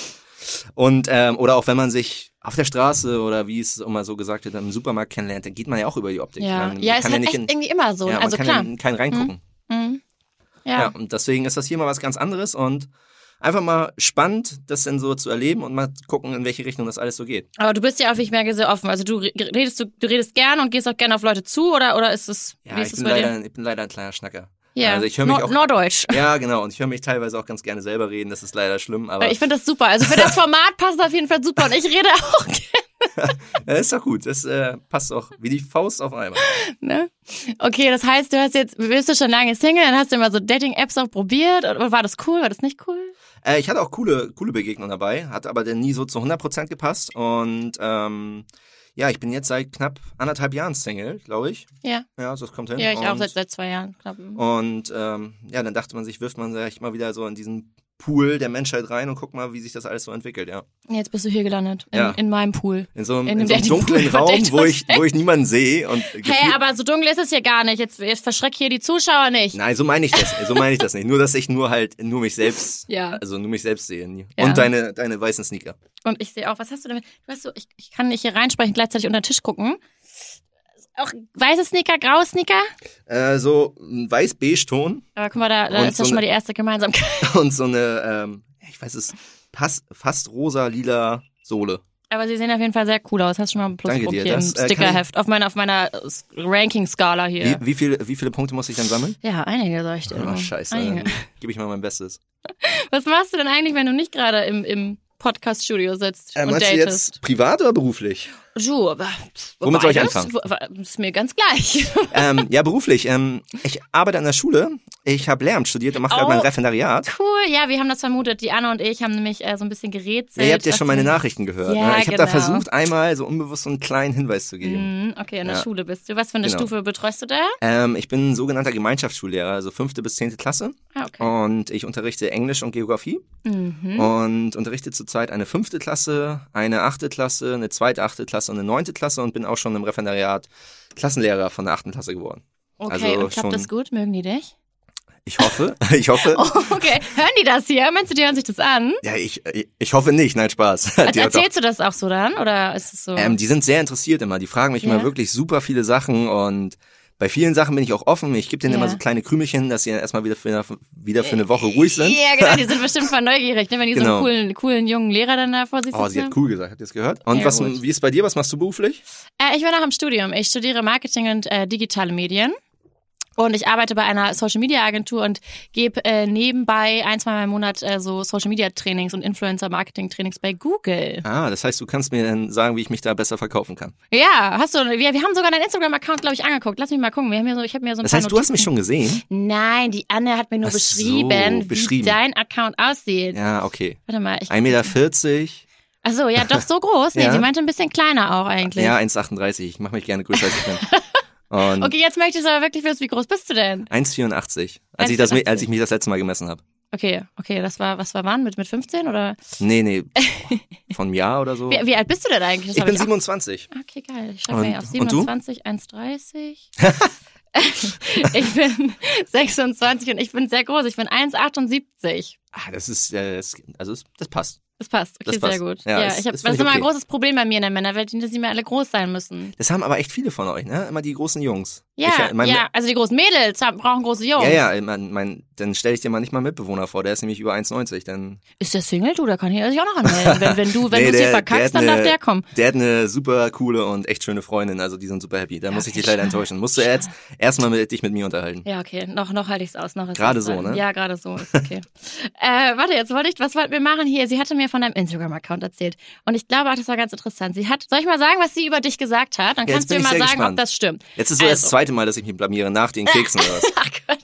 Und ähm, oder auch wenn man sich auf der Straße oder wie es immer so gesagt wird, im Supermarkt kennenlernt, dann geht man ja auch über die Optik. Ja, man ja ist kann halt ja echt nicht in, irgendwie immer so. ja, man also kann klar. ja kein reingucken. Mhm. Ja. Ja. und deswegen ist das hier mal was ganz anderes und einfach mal spannend, das dann so zu erleben und mal gucken, in welche Richtung das alles so geht. Aber du bist ja auch, wie ich merke, sehr offen. Also du re- redest, du, du redest gern und gehst auch gerne auf Leute zu oder, oder ist es, Ja, ich bin, leider, dir? ich bin leider ein kleiner Schnacker. Ja, Also ich höre mich Nord- auch. Norddeutsch. [LAUGHS] Ja, genau. Und ich höre mich teilweise auch ganz gerne selber reden. Das ist leider schlimm, aber Ich finde das super. Also für das [LAUGHS] Format passt es auf jeden Fall super und ich rede auch [LAUGHS] gerne das ist doch gut. Das äh, passt doch wie die Faust auf einmal. Ne? Okay, das heißt, du hast jetzt, bist du schon lange Single, dann hast du immer so Dating-Apps auch probiert. Und war das cool? War das nicht cool? Äh, ich hatte auch coole, coole Begegnungen dabei, hat aber dann nie so zu 100% gepasst. Und ähm, ja, ich bin jetzt seit knapp anderthalb Jahren Single, glaube ich. Ja. Ja, so das kommt hin. Ja, ich auch Und- seit, seit zwei Jahren. Knapp. Und ähm, ja, dann dachte man sich, wirft man sich mal wieder so in diesen Pool der Menschheit rein und guck mal, wie sich das alles so entwickelt, ja. Jetzt bist du hier gelandet. In, Ja. in meinem Pool. In so einem, In in so einem dunklen von Raum, wo ich, wo ich niemanden sehe und Hey, aber so dunkel ist es hier gar nicht. Jetzt, jetzt verschreck hier die Zuschauer nicht. Nein, so meine ich das. So meine ich das nicht. Nur, dass ich nur halt nur mich selbst, Ja. also nur mich selbst sehe. Und Ja. deine, deine weißen Sneaker. Und ich sehe auch, was hast du damit? Du hast so, ich, ich kann nicht hier reinsprechen, gleichzeitig unter den Tisch gucken. Auch weiße Sneaker, graue Sneaker. Äh, so ein weiß-beige-Ton Aber guck mal, da, da ist ja so schon mal die erste Gemeinsamkeit. [LAUGHS] und so eine, ähm, ich weiß es, pass, fast rosa-lila Sohle. Aber sie sehen auf jeden Fall sehr cool aus. Hast schon mal ein Danke Pluspunkt dir. hier im Das, äh, kann Stickerheft. Auf meiner, auf meiner Ranking-Skala hier. Wie, wie, viel, wie viele Punkte muss ich dann sammeln? Ja, einige, sag ich dir. Oh, scheiße. Einige. Dann gebe ich mal mein Bestes. [LAUGHS] Was machst du denn eigentlich, wenn du nicht gerade im, im Podcast-Studio sitzt Äh, und meinst du datest? jetzt privat oder beruflich? Du, aber, Womit soll ich anfangen? Ist mir ganz gleich. [LAUGHS] ähm, ja, beruflich. Ähm, ich arbeite an der Schule. Ich habe Lehramt studiert und mache gerade Oh. mein Referendariat. Cool, ja, wir haben das vermutet. Die Anna und ich haben nämlich äh, so ein bisschen gerätselt. Ja, ihr habt ja schon meine Nachrichten gehört. Ja, ne? Ich habe da genau. versucht, einmal so unbewusst so einen kleinen Hinweis zu geben. Mhm, okay, in der Ja. Schule bist du. Was für eine Genau. Stufe betreust du da? Ähm, ich bin sogenannter Gemeinschaftsschullehrer, also fünfte bis zehnte Klasse. Ah, okay. Und ich unterrichte Englisch und Geografie. Mhm. Und unterrichte zurzeit eine fünfte Klasse, eine achte Klasse, eine zweite achte Klasse und eine neunte Klasse und bin auch schon im Referendariat Klassenlehrer von der achten Klasse geworden. Okay, also und klappt schon- das gut? Mögen die dich? Ich hoffe, [LAUGHS] ich hoffe. Oh, okay. Hören die das hier? Meinst du, die hören sich das an? Ja, ich, ich, ich hoffe nicht, nein, Spaß. [LAUGHS] Also erzählst du das auch so dann? Oder ist es so? Ähm, die sind sehr interessiert immer. Die fragen mich Ja. immer wirklich super viele Sachen und bei vielen Sachen bin ich auch offen. Ich gebe denen Ja. immer so kleine Krümelchen, dass sie erstmal wieder für, wieder für eine Woche ruhig sind. Ja, genau, die sind [LAUGHS] bestimmt voll neugierig, ne? wenn die so Genau. einen coolen, coolen jungen Lehrer dann da vor sich Oh, sie sitzen hat cool gesagt. Habt ihr das gehört? Und Ja, was, gut. wie ist bei dir? Was machst du beruflich? Äh, ich bin noch im Studium. Ich studiere Marketing und äh, digitale Medien. Und ich arbeite bei einer Social Media Agentur und gebe äh, nebenbei ein, zwei Mal im Monat äh, so Social Media Trainings und Influencer Marketing Trainings bei Google. Ah, das heißt, du kannst mir dann sagen, wie ich mich da besser verkaufen kann. Ja, hast du, wir, wir haben sogar deinen Instagram-Account, glaube ich, angeguckt. Lass mich mal gucken. Wir haben hier so, ich habe mir so ein Das heißt, du hast mich Notizen- schon gesehen? Nein, die Anne hat mir nur Ach so, beschrieben, wie beschrieben. dein Account aussieht. Ja, okay. Warte mal, ich. 1,40 Meter. Ach so, ja, doch so groß. Nee, [LAUGHS] Ja. sie meinte ein bisschen kleiner auch eigentlich. Ja, 1,38. Ich mache mich gerne größer als ich bin. [LAUGHS] Und Okay, jetzt möchte ich aber wirklich wissen, wie groß bist du denn? 1,84. Als ich, das, 1,84. als ich mich das letzte Mal gemessen habe. Okay, okay, das war, was war wann? Mit, mit 15 oder? Nee, nee. [LAUGHS] Von einem Jahr oder so. Wie, wie alt bist du denn eigentlich? Das ich bin auch- 27. Okay, geil. Ich schreibe mir auf und du? 27, 1,30. [LAUGHS] [LAUGHS] ich bin 26 und ich bin sehr groß. Ich bin 1,78. Ah, das ist, äh, das, also das passt. Das passt. Okay, Das passt. sehr gut. Ja, Ja, das- ich hab, das das, ist ich immer ein okay. großes Problem bei mir in der Männerwelt, dass sie mir alle groß sein müssen. Das haben aber echt viele von euch, ne? Immer die großen Jungs. Ja, ich, mein, ja, also die großen Mädels haben, brauchen große Jungs. Ja, ja, mein, mein, dann stelle ich dir mal nicht mal einen Mitbewohner vor, der ist nämlich über 1,90. Dann, Ist der Single? Du, da kann er sich auch noch anmelden. Wenn, wenn du, [LAUGHS] wenn Nee, du der- verkackst, dann hat darf der kommen. der hat eine super coole und echt schöne Freundin, also die sind super happy. Da muss ich Okay, dich leider enttäuschen. Musst du jetzt erstmal mit, dich mit mir unterhalten. Ja, okay, noch, noch halte ich es aus. Noch Gerade so, ne? Ja, gerade so, ist okay. [LAUGHS] äh, warte, jetzt wollte ich, was wollten wir machen hier? Sie hatte mir von deinem Instagram-Account erzählt. Und ich glaube auch, das war ganz interessant. Sie hat, soll ich mal sagen, was sie über dich gesagt hat? Dann Ja, kannst du mir mal sagen, gespannt. ob das stimmt. Jetzt ist so das Also. zweite Mal, dass ich mich blamiere, nach den Keksen oder was. [LAUGHS] Ach Gott.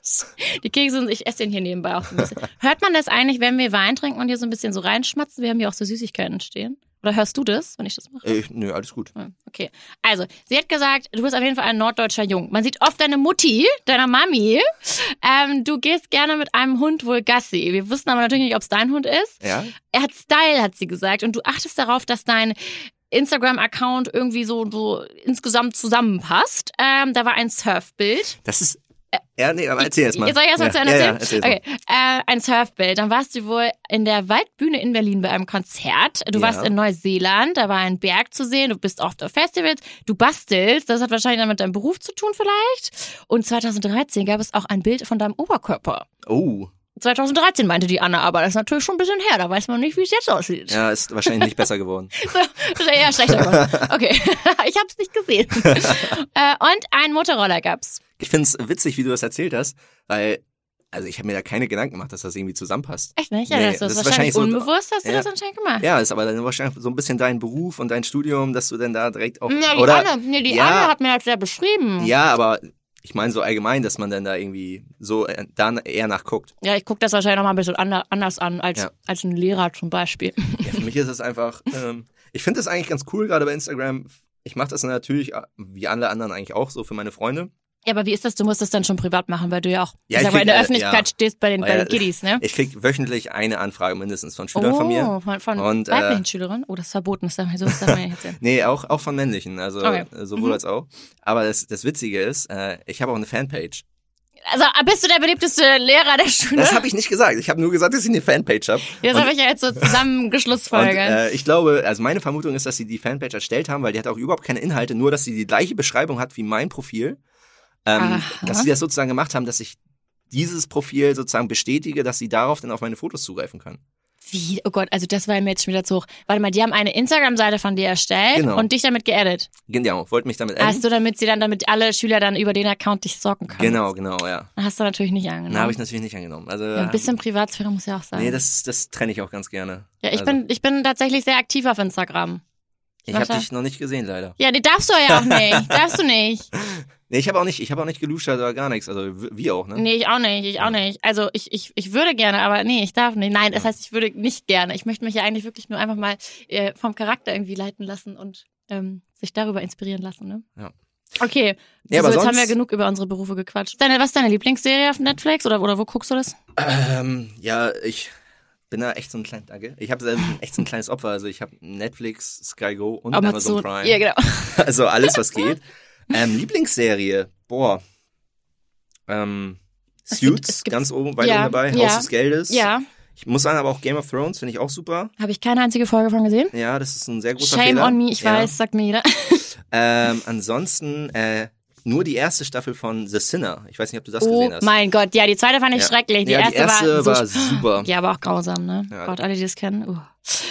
Die Kekse und ich esse den hier nebenbei auch so ein bisschen. Hört man das eigentlich, wenn wir Wein trinken und hier so ein bisschen so reinschmatzen? Wir haben hier auch so Süßigkeiten stehen. Oder hörst du das, wenn ich das mache? Äh, nö, alles gut. Ja, Okay. Also, sie hat gesagt, du bist auf jeden Fall ein norddeutscher Jung. Man sieht oft deine Mutti, deiner Mami. Ähm, du gehst gerne mit einem Hund wohl Gassi. Wir wussten aber natürlich nicht, ob es dein Hund ist. Ja? Er hat Style, hat sie gesagt. Und du achtest darauf, dass dein Instagram-Account irgendwie so, so insgesamt zusammenpasst. Ähm, da war ein Surfbild. Das ist. Ja, nee, aber erzähl jetzt mal. Jetzt soll ich erst mal ja, zu Ende ja, ja, erzählen? erzähl okay, äh, ein Surfbild. Dann warst du wohl in der Waldbühne in Berlin bei einem Konzert. Du Ja. warst in Neuseeland, da war ein Berg zu sehen. Du bist oft auf Festivals. Du bastelst. Das hat wahrscheinlich dann mit deinem Beruf zu tun vielleicht. Und 2013 gab es auch ein Bild von deinem Oberkörper. Oh, 2013 meinte die Anna, aber das ist natürlich schon ein bisschen her. Da weiß man nicht, wie es jetzt aussieht. ja, ist wahrscheinlich nicht besser geworden. [LAUGHS] So, eher schlechter geworden. Okay, [LAUGHS] ich hab's nicht gesehen. [LAUGHS] äh, und einen Motorroller gab's. Ich find's witzig, wie du das erzählt hast, weil also ich habe mir da keine Gedanken gemacht, dass das irgendwie zusammenpasst. Echt nicht? Ja, Nee, das, ist das ist wahrscheinlich, wahrscheinlich so- unbewusst, hast du Ja. das anscheinend gemacht. Ja, ist aber dann wahrscheinlich so ein bisschen dein Beruf und dein Studium, dass du dann da direkt auch. Ja, die, oder, Anne, nee, die ja, Anne hat mir das ja beschrieben. Ja, aber ich meine so allgemein, dass man dann da irgendwie so äh, da eher nachguckt. Ja, ich gucke das wahrscheinlich nochmal ein bisschen ander, anders an als, Ja. als ein Lehrer zum Beispiel. [LAUGHS] Ja, für mich ist es einfach, ähm, ich finde das eigentlich ganz cool, gerade bei Instagram. Ich mache das natürlich, äh, wie alle anderen eigentlich auch, so für meine Freunde. Ja, aber wie ist das? Du musst das dann schon privat machen, weil du ja auch Ja, sag mal, in der äh, Öffentlichkeit ja. stehst bei den, bei Ja, den Kiddies, ne? Ich krieg wöchentlich eine Anfrage mindestens von Schülern oh, von mir. von, von Und, äh, weiblichen Schülerinnen? Oh, das ist verboten, das darf man, so das darf man jetzt sehen. [LAUGHS] Nee, auch, auch von männlichen, also Okay. äh, sowohl Mhm. als auch. Aber das, das Witzige ist, äh, ich habe auch eine Fanpage. Also, bist du der beliebteste Lehrer der Schule? Das habe ich nicht gesagt. Ich habe nur gesagt, dass ich eine Fanpage habe. das habe ich ja jetzt so [LAUGHS] zusammengeschlussfolgert. äh, ich glaube, also meine Vermutung ist, dass sie die Fanpage erstellt haben, weil die hat auch überhaupt keine Inhalte, nur dass sie die gleiche Beschreibung hat wie mein Profil. Ähm, dass sie das sozusagen gemacht haben, dass ich dieses Profil sozusagen bestätige, dass sie darauf dann auf meine Fotos zugreifen können. Wie? Oh Gott, also das war mir jetzt schon wieder zu hoch. Warte mal, die haben eine Instagram-Seite von dir erstellt Genau. und dich damit geaddet. Genau, wollte mich damit adden. Hast du damit sie dann, damit alle Schüler dann über den Account dich stalken können? Genau, genau, ja. Hast du natürlich nicht angenommen. Na, habe ich natürlich nicht angenommen. Also, ja, ein bisschen Privatsphäre muss ja auch sein. Nee, das, das trenne ich auch ganz gerne. ja, ich also, bin, ich bin tatsächlich sehr aktiv auf Instagram. Ich habe dich noch nicht gesehen, leider. Ja, die darfst du ja auch nicht. [LAUGHS] darfst du nicht. Nee, ich habe auch nicht, ich habe auch nicht geluschert oder gar nichts. Also w- wie auch, ne? Nee, ich auch nicht, ich auch nicht. Also ich, ich, ich würde gerne, aber nee, ich darf nicht. Nein, das heißt, ich würde nicht gerne. Ich möchte mich ja eigentlich wirklich nur einfach mal äh, vom Charakter irgendwie leiten lassen und ähm, sich darüber inspirieren lassen, ne? Ja. Okay, Nee, so, aber jetzt haben wir genug über unsere Berufe gequatscht. Deine, was ist deine Lieblingsserie auf Netflix oder, oder wo guckst du das? Ähm, ja, ich bin da echt so ein kleiner, danke. Ich habe echt so ein kleines Opfer. Also ich habe Netflix, Sky Go und Amazon, Prime. Ja, genau. [LAUGHS] Also alles, was geht. [LAUGHS] Ähm, Lieblingsserie, boah. Ähm, Es gibt- Suits, es gibt- ganz oben, weit ja, oben dabei. ja. Haus des Geldes. Ja, Ich muss sagen, aber auch Game of Thrones finde ich auch super. habe ich keine einzige Folge von gesehen. Ja, das ist ein sehr großer Shame Fehler. on me, ich ja. weiß, sagt mir jeder. [LAUGHS] Ähm, ansonsten äh, nur die erste Staffel von The Sinner. Ich weiß nicht, ob du das Oh gesehen hast. mein Gott, ja, die zweite fand ich Ja. schrecklich. Die ja, erste, die erste war, war, so super. Ja, aber auch grausam, ne? Ja. Gott, alle, die das kennen. Uh.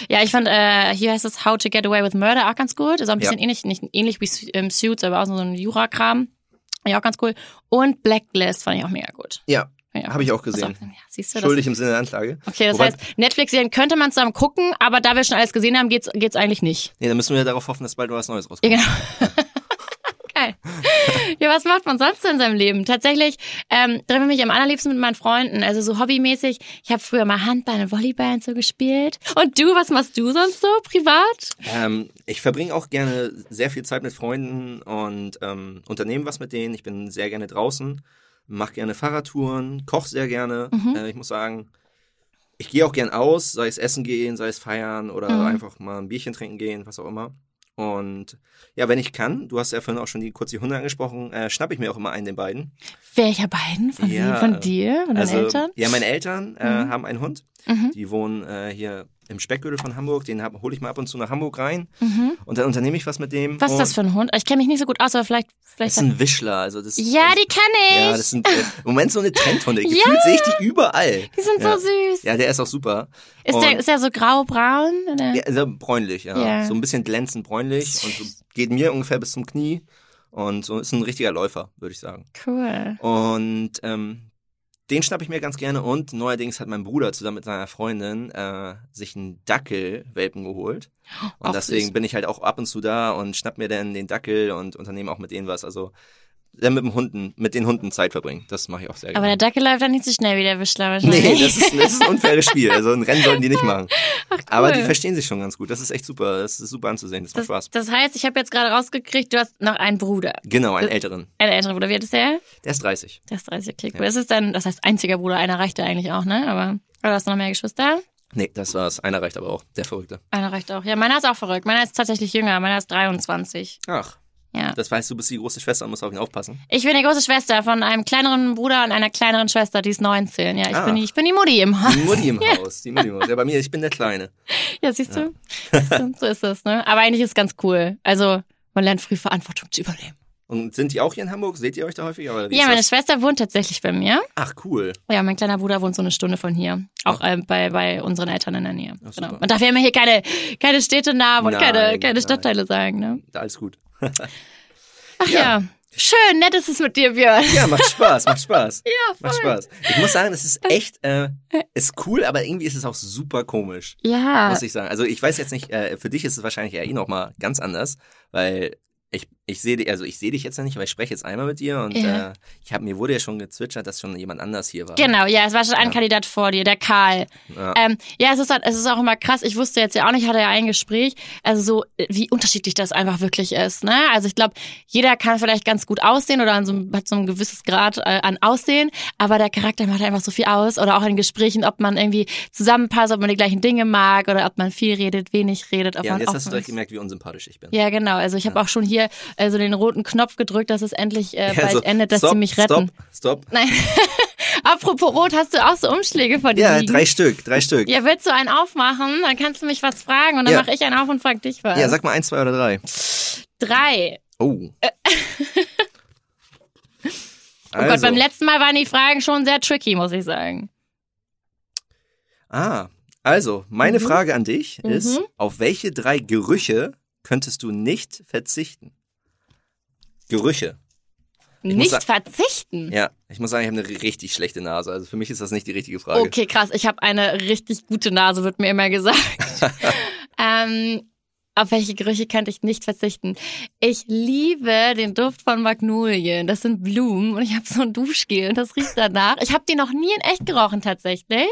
Ja, ich fand, äh, hier heißt es How to Get Away with Murder auch ganz gut. Ist auch ein bisschen Ja. ähnlich, nicht ähnlich wie ähm, Suits, aber auch so ein Jura-Kram. Ja, auch ganz cool. Und Blacklist fand ich auch mega gut. Ja, Ja, Habe ich auch das gesehen. ja, siehst du das? schuldig im Sinne der Anklage. Okay, das Wobei- heißt, Netflix-Serien könnte man zusammen gucken, aber da wir schon alles gesehen haben, geht's, geht's eigentlich nicht. Nee, dann müssen wir darauf hoffen, dass bald was Neues Ja, rauskommt. genau. [LAUGHS] Geil. [LAUGHS] Ja, was macht man sonst in seinem Leben? Tatsächlich ähm, treffe ich mich am allerliebsten mit meinen Freunden. Also so hobbymäßig. Ich habe früher mal Handball und Volleyball und so gespielt. Und du, was machst du sonst so privat? Ähm, ich verbringe auch gerne sehr viel Zeit mit Freunden und ähm, unternehme was mit denen. Ich bin sehr gerne draußen, mache gerne Fahrradtouren, koche sehr gerne. Mhm. Äh, ich muss sagen, ich gehe auch gern aus, sei es essen gehen, sei es feiern oder Mhm. einfach mal ein Bierchen trinken gehen, was auch immer. Und ja, wenn ich kann, du hast ja vorhin auch schon die, kurz die Hunde angesprochen, äh, schnapp ich mir auch immer einen den beiden. Welcher beiden? Von, Ja, von dir? Von deinen also, Eltern? Ja, meine Eltern äh, Mhm. haben einen Hund. Mhm. Die wohnen äh, hier im Speckgürtel von Hamburg. Den hole ich mal ab und zu nach Hamburg rein. Mhm. Und dann unternehme ich was mit dem. Was ist das für ein Hund? Ich kenne mich nicht so gut aus, aber vielleicht. Das vielleicht ist ein Wischler. Also das, ja, die kenne ich. Ja, das sind äh, im Moment so eine Trendhunde. Ja. [LAUGHS] Gefühlt sehe ich die überall. die sind ja. so süß. Ja, der ist auch super. ist, und- der, ist der so grau-braun? oder? Ja, also bräunlich, ja. Ja. So ein bisschen glänzend bräunlich und so geht mir ungefähr bis zum Knie. Und so ist ein richtiger Läufer, würde ich sagen. Cool. Und ähm, den schnapp ich mir ganz gerne. Und neuerdings hat mein Bruder zusammen mit seiner Freundin äh, sich einen Dackelwelpen geholt. [GASPS] Und Auch deswegen süß. bin ich halt auch ab und zu da und schnapp mir dann den Dackel und unternehme auch mit denen was. Also dann mit dem Hunden, mit den Hunden Zeit verbringen. Das mache ich auch sehr Aber gerne. der Dackel läuft dann nicht so schnell wie der Wischler wahrscheinlich. Nee, das ist, das ist ein unfaires Spiel. Also ein Rennen sollten die nicht machen. [LAUGHS] Ach, cool. Aber die verstehen sich schon ganz gut. Das ist echt super. Das ist super anzusehen. Das macht das, Spaß. das heißt, ich habe jetzt gerade rausgekriegt, du hast noch einen Bruder. Genau, einen älteren. Einen älteren Bruder. Wie alt ist der? Der ist 30. Der ist 30, okay, cool. Ja. Das ist dann, das heißt einziger Bruder, einer reicht ja eigentlich auch, ne? Aber oder hast du noch mehr Geschwister? Nee, das war's. Einer reicht aber auch. Der Verrückte. Einer reicht auch. Ja, meiner ist auch verrückt. Meiner ist tatsächlich jünger. Meiner ist 23. Ach, Ja. das heißt, du bist die große Schwester und musst auf ihn aufpassen. Ich bin die große Schwester von einem kleineren Bruder und einer kleineren Schwester, die ist 19. Ja, ich, Ah. bin, die, ich bin die Mutti im Haus. Die Mutti im [LAUGHS] Haus. Die Mutti im Haus. Ja, bei mir, ich bin der Kleine. Ja, siehst du? Siehst du? So ist das, ne? Aber eigentlich ist es ganz cool. Also, man lernt früh Verantwortung zu übernehmen. Und sind die auch hier in Hamburg? Seht ihr euch da häufiger? Wie Ja, meine das? Schwester wohnt tatsächlich bei mir. Ach, cool. Ja, mein kleiner Bruder wohnt so eine Stunde von hier. Auch ähm, bei, bei unseren Eltern in der Nähe. Ach, genau. super. Man darf ja immer hier keine, keine Städtenamen und keine, keine nein. Stadtteile sagen, ne? Alles gut. Ach ja. Ja. Schön, nett ist es mit dir, Björn. Ja, macht Spaß, macht Spaß. [LAUGHS] Ja, Macht Spaß. Ich muss sagen, das ist echt, äh, ist cool, aber irgendwie ist es auch super komisch, Ja. muss ich sagen. Also ich weiß jetzt nicht, äh, für dich ist es wahrscheinlich ja eh nochmal ganz anders, weil ich, ich sehe dich, also ich sehe dich jetzt ja nicht, weil ich spreche jetzt einmal mit dir und Ja. äh, ich habe mir wurde ja schon gezwitschert, dass schon jemand anders hier war. Genau, ja, es war schon ein Ja. Kandidat vor dir, der Karl. Ja. Ähm, ja, es ist, halt, es ist auch immer krass. Ich wusste jetzt ja auch nicht, ich hatte ja ein Gespräch, also so, wie unterschiedlich das einfach wirklich ist. Ne? Also ich glaube, jeder kann vielleicht ganz gut aussehen oder an so, hat so ein gewisses Grad äh, an Aussehen, aber der Charakter macht einfach so viel aus. Oder auch in Gesprächen, ob man irgendwie zusammenpasst, ob man die gleichen Dinge mag oder ob man viel redet, wenig redet, ob ja, man und jetzt hast du direkt ist. gemerkt, wie unsympathisch ich bin. Ja, genau. Also ich habe auch schon hier äh, so den roten Knopf gedrückt, dass es endlich äh, Ja, bald so, endet, dass stopp, sie mich retten. Stopp, stopp. Nein. [LAUGHS] Apropos Rot, hast du auch so Umschläge vor dir Ja, liegen? drei Stück, drei Stück. Ja, willst du einen aufmachen? Dann kannst du mich was fragen und dann Ja. mache ich einen auf und frag dich was. Ja, sag mal eins, zwei oder drei. Drei. Oh. [LAUGHS] Oh Also. Gott, beim letzten Mal waren die Fragen schon sehr tricky, muss ich sagen. Ah, also, meine Mhm. Frage an dich Mhm. ist, auf welche drei Gerüche könntest du nicht verzichten? Gerüche. Ich Nicht sagen- verzichten. Ja, ich muss sagen, ich habe eine richtig schlechte Nase. Also für mich ist das nicht die richtige Frage. Okay, krass. Ich habe eine richtig gute Nase, wird mir immer gesagt. [LAUGHS] ähm, auf welche Gerüche könnte ich nicht verzichten? Ich liebe den Duft von Magnolien. Das sind Blumen und ich habe so ein Duschgel und das riecht danach. Ich habe die noch nie in echt gerochen tatsächlich.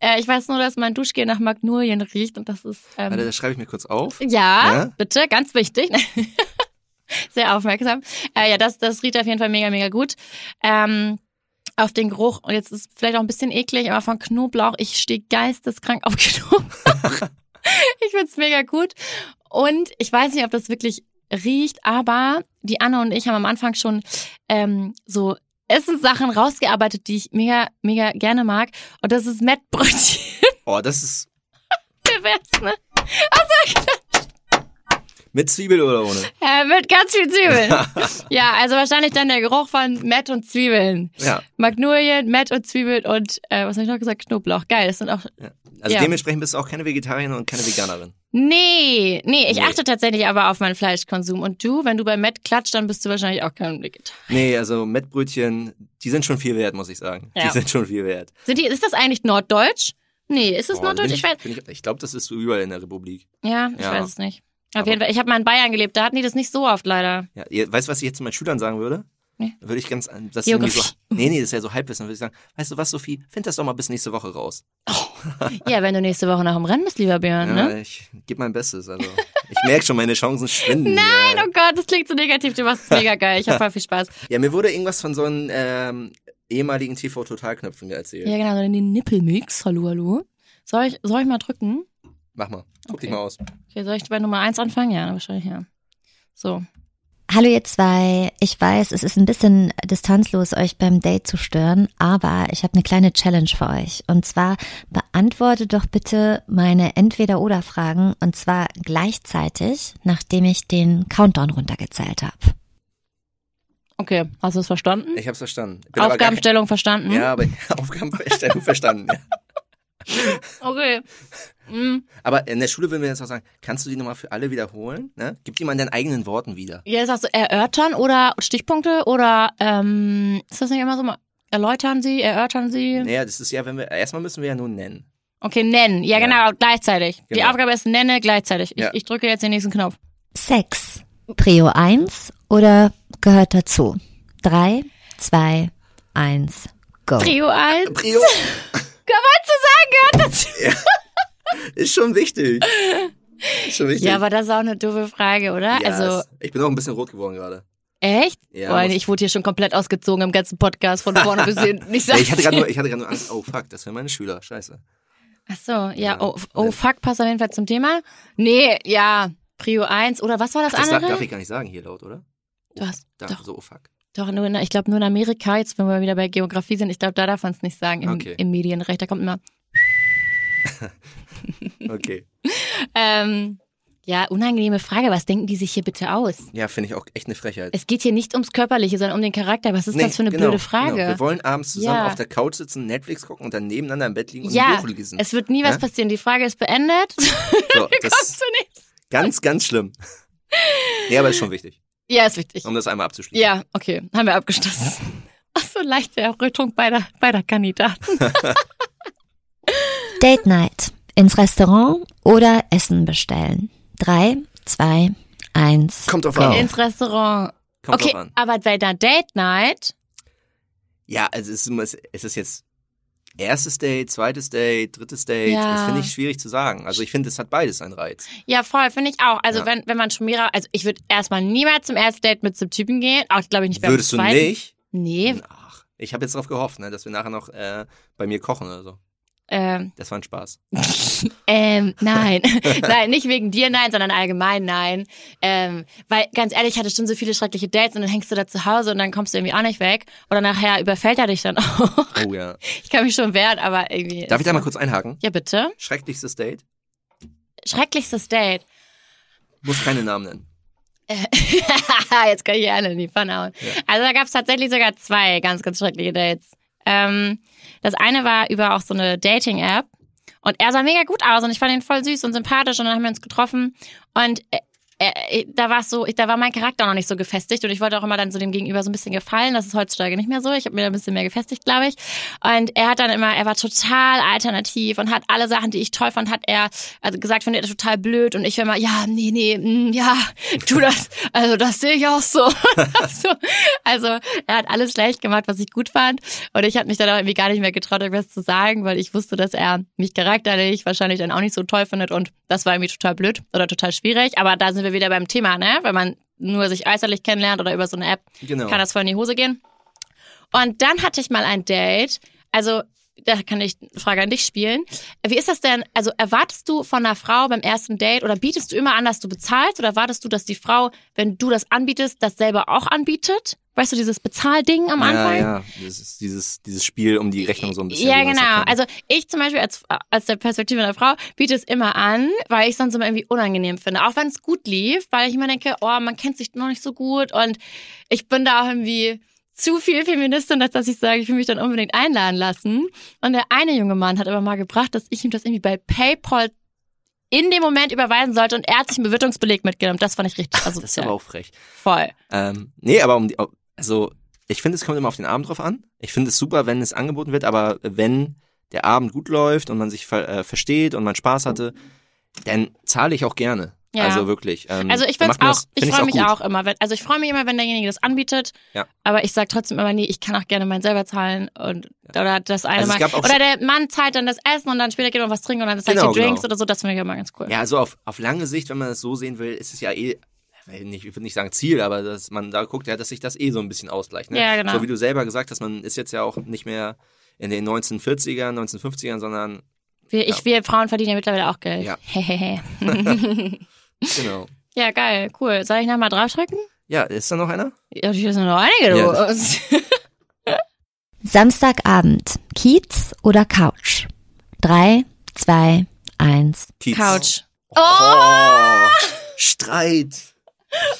Äh, ich weiß nur, dass mein Duschgel nach Magnolien riecht und das ist ähm, Warte, das schreibe ich mir kurz auf. Ja, Ja? bitte, ganz wichtig. [LAUGHS] Sehr aufmerksam. Äh, ja, das, das riecht auf jeden Fall mega, mega gut. Ähm, auf den Geruch, und jetzt ist es vielleicht auch ein bisschen eklig, aber von Knoblauch, ich stehe geisteskrank auf [LAUGHS] Knoblauch. ich find's mega gut. Und ich weiß nicht, ob das wirklich riecht, aber die Anne und ich haben am Anfang schon ähm, so Essenssachen rausgearbeitet, die ich mega, mega gerne mag. Und das ist Mettbrötchen. Oh, das ist [LAUGHS] Pervers, ne? Mit Zwiebel oder ohne? [LAUGHS] Äh, mit ganz viel Zwiebeln. [LAUGHS] ja, also wahrscheinlich dann der Geruch von Mett und Zwiebeln. Ja. Magnolien, Mett und Zwiebeln und, äh, was habe ich noch gesagt? Knoblauch. Geil, das sind auch... Also Ja. dementsprechend bist du auch keine Vegetarierin und keine Veganerin. Nee, nee, ich Nee. achte tatsächlich aber auf meinen Fleischkonsum. Und du, wenn du bei Mett klatscht, dann bist du wahrscheinlich auch kein Vegetarier. Nee, also Mettbrötchen, die sind schon viel wert, muss ich sagen. Die Ja. sind schon viel wert. Sind die, ist das eigentlich Norddeutsch? Nee, ist es Oh, Norddeutsch? Ich, ich ich glaube, das ist überall in der Republik. Ja, ich Ja. weiß es nicht. Auf jeden Fall. Ich habe mal in Bayern gelebt, da hatten die das nicht so oft leider. Ja, ihr, weißt du, was ich jetzt zu meinen Schülern sagen würde? Nee. Würde ich ganz, das ist irgendwie so, nee, nee, [LAUGHS] das ist ja so Halbwissen, würde ich sagen, weißt du was, Sophie, find das doch mal bis nächste Woche raus. Ja, wenn du nächste Woche noch im Rennen bist, lieber Björn, Ja, ne? ich gebe mein Bestes, also, ich merke schon, meine Chancen schwinden. [LAUGHS] Nein, ja. oh Gott, das klingt so negativ. Du machst es mega geil. Ich habe voll viel Spaß. [LAUGHS] Ja, mir wurde irgendwas von so einem, ähm, ehemaligen TV-Totalknöpfen erzählt. Ja, genau, so den Nippelmix. Hallo, hallo. Soll ich, soll ich mal drücken? Mach mal, guck Okay. dich mal aus. Okay, soll ich bei Nummer eins anfangen? Ja, wahrscheinlich, ja. So. Hallo ihr zwei, ich weiß, es ist ein bisschen distanzlos, euch beim Date zu stören, aber ich habe eine kleine Challenge für euch. Und zwar beantwortet doch bitte meine Entweder-Oder-Fragen und zwar gleichzeitig, nachdem ich den Countdown runtergezählt habe. Okay, hast du es verstanden? Ich verstanden. Bin aber gar Aufgabenstellung verstanden? Ja, aber [LAUGHS] Aufgabenstellung verstanden. Ja. Okay. Mm. Aber in der Schule würden wir jetzt auch sagen, kannst du die nochmal für alle wiederholen? Ne? Gib die mal in deinen eigenen Worten wieder. Ja, sagst du erörtern oder Stichpunkte oder ähm, ist das nicht immer so mal erläutern Sie, erörtern Sie? Naja, das ist ja, wenn wir, erstmal müssen wir ja nur nennen. Okay, nennen. Ja, Ja. genau, gleichzeitig. Die Genau. Aufgabe ist nenne gleichzeitig. Ja. Ich, ich drücke jetzt den nächsten Knopf. Sex, Prio 1 oder gehört dazu? 3, 2, 1, go. Trio 1. Prio Kann [LAUGHS] man zu sagen, gehört dazu. Ist schon wichtig. Ist schon wichtig. Ja, aber das ist auch eine doofe Frage, oder? Ja, also, es- ich bin auch ein bisschen rot geworden gerade. echt? Ja, Boah, ich wurde hier schon komplett ausgezogen im ganzen Podcast von vorne bis hinten. Ich [LAUGHS] ich hatte gerade nur, ich hatte gerade nur Angst, oh fuck, das wären meine Schüler. Scheiße. Ach so, ja, Ja. oh, oh fuck, passt auf jeden Fall zum Thema. Nee, ja, Prio 1 oder was war das Das darf, andere? darf ich gar nicht sagen hier laut, oder? Du hast, Da, doch, so, oh fuck. doch, nur in, ich glaube nur in Amerika, jetzt wenn wir wieder bei Geografie sind, ich glaube, da darf man es nicht sagen im, Okay. im Medienrecht, da kommt immer, [LAUGHS] Okay. ähm, ja, unangenehme Frage, was denken die sich hier bitte aus? Ja, finde ich auch echt eine Frechheit. Es geht hier nicht ums Körperliche, sondern um den Charakter. Was ist Nee, das für eine genau, blöde Frage? Genau. Wir wollen abends zusammen Ja. auf der Couch sitzen, Netflix gucken und dann nebeneinander im Bett liegen und Ja, ein Buch lesen. Es wird nie was Ja? passieren. Die Frage ist beendet. So, [LAUGHS] das ganz, ganz schlimm. Nee, aber ist schon wichtig. Ja, ist wichtig. um das einmal abzuschließen. Ja, okay, haben wir abgeschlossen. [LAUGHS] Ach so, leichte Errötung beider, beider Kandidaten. Date Night. Ins Restaurant oder Essen bestellen. Drei, zwei, eins. Kommt drauf go. an. Ins Restaurant. Kommt okay, an. aber bei der Date Night, Ja, also es ist, es ist jetzt erstes Date, zweites Date, drittes Date. Ja. Das finde ich schwierig zu sagen. Also ich finde, es hat beides einen Reiz. ja voll, finde ich auch. Also Ja. wenn, wenn man schon mehrere, also ich würde erstmal niemals zum ersten Date mit zum Typen gehen. Auch glaube ich nicht beim Würdest du zweiten. nicht? Nee, Ach, ich habe jetzt darauf gehofft, ne, dass wir nachher noch äh, bei mir kochen oder so. Ähm, Das war ein Spaß. [LAUGHS] ähm, nein. [LAUGHS] nein, nicht wegen dir, nein, sondern allgemein nein. Ähm, weil, ganz ehrlich, ich hatte schon so viele schreckliche Dates und dann hängst du da zu Hause und dann kommst du irgendwie auch nicht weg. Oder nachher überfällt er dich dann auch. Oh ja. [LAUGHS] Ich kann mich schon wehren, aber irgendwie. Darf ich da mal kurz einhaken? Ja, bitte. Schrecklichstes Date? Schrecklichstes Date. Muss keine Namen nennen. Jetzt kann ich alle in die Pfanne hauen. Ja. Also da gab es tatsächlich sogar zwei ganz, ganz schreckliche Dates. Ähm, das eine war über auch so eine Dating-App. Und er sah mega gut aus und ich fand ihn voll süß und sympathisch und dann haben wir uns getroffen. Und äh, äh, da war so, da war mein Charakter noch nicht so gefestigt und ich wollte auch immer dann so dem Gegenüber so ein bisschen gefallen. Das ist heutzutage nicht mehr so. Ich habe mir da ein bisschen mehr gefestigt, glaube ich. Und er hat dann immer, er war total alternativ und hat alle Sachen, die ich toll fand, hat er also gesagt, findet er total blöd und ich war immer, ja, nee, nee, mm, ja, tu das, also das sehe ich auch so. [LAUGHS] so. Also er hat alles schlecht gemacht, was ich gut fand und ich habe mich dann auch irgendwie gar nicht mehr getraut, irgendwas zu sagen, weil ich wusste, dass er mich charakterlich wahrscheinlich dann auch nicht so toll findet und das war irgendwie total blöd oder total schwierig, aber da sind wir wieder beim Thema, ne? Wenn man nur sich äußerlich kennenlernt oder über so eine App, Genau. kann das voll in die Hose gehen. Und dann hatte ich mal ein Date, also da kann ich eine Frage an dich spielen. Wie ist das denn? Also erwartest du von einer Frau beim ersten Date oder bietest du immer an, dass du bezahlst oder erwartest du, dass die Frau, wenn du das anbietest, das selber auch anbietet? Weißt du, dieses Bezahlding am Anfang? Ja, ja. Ist dieses, dieses Spiel um die Rechnung so ein bisschen. Ja, genau. Also ich zum Beispiel als, als der Perspektive einer Frau biete es immer an, weil ich es sonst immer irgendwie unangenehm finde. Auch wenn es gut lief, weil ich immer denke, oh, man kennt sich noch nicht so gut und ich bin da auch irgendwie zu viel Feministin, als dass ich sage, ich will mich dann unbedingt einladen lassen. Und der eine junge Mann hat aber mal gebracht, dass ich ihm das irgendwie bei PayPal in dem Moment überweisen sollte und er hat sich einen Bewirtungsbeleg mitgenommen. Das fand ich richtig. Also das ist aber auch frech. voll. Ähm, nee, aber um die, also ich finde, es kommt immer auf den Abend drauf an. Ich finde es super, wenn es angeboten wird, aber wenn der Abend gut läuft und man sich ver äh, versteht und man Spaß hatte, dann zahle ich auch gerne. Ja. Also wirklich. Ähm, Also ich find's auch, das- ich find freue mich gut. auch immer, wenn, also ich freue mich immer, wenn derjenige das anbietet. Ja. Aber ich sag trotzdem immer, nee, ich kann auch gerne meinen selber zahlen und oder das eine Also Mal. Oder der Mann zahlt dann das Essen und dann später geht man was trinken und dann zeigt Genau, die Drinks genau. oder so. Das finde ich immer ganz cool. Ja, also auf, auf lange Sicht, wenn man es so sehen will, ist es ja eh, nicht- ich würde nicht sagen Ziel, aber dass man da guckt, ja, dass sich das eh so ein bisschen ausgleicht. Ne? Ja, genau. So wie du selber gesagt hast, man ist jetzt ja auch nicht mehr in den 1940ern, 1950ern, sondern Wir, ich, wir Frauen verdienen ja mittlerweile auch Geld. Ja. Hehehe. [LAUGHS] genau. ja, geil, cool. Soll ich nochmal draufdrücken? Ja, ist da noch einer? Ja, hier sind noch einige Ja. los. [LAUGHS] Samstagabend. Kiez oder Couch? Drei, zwei, eins. Kiez. Couch. Oh! Streit.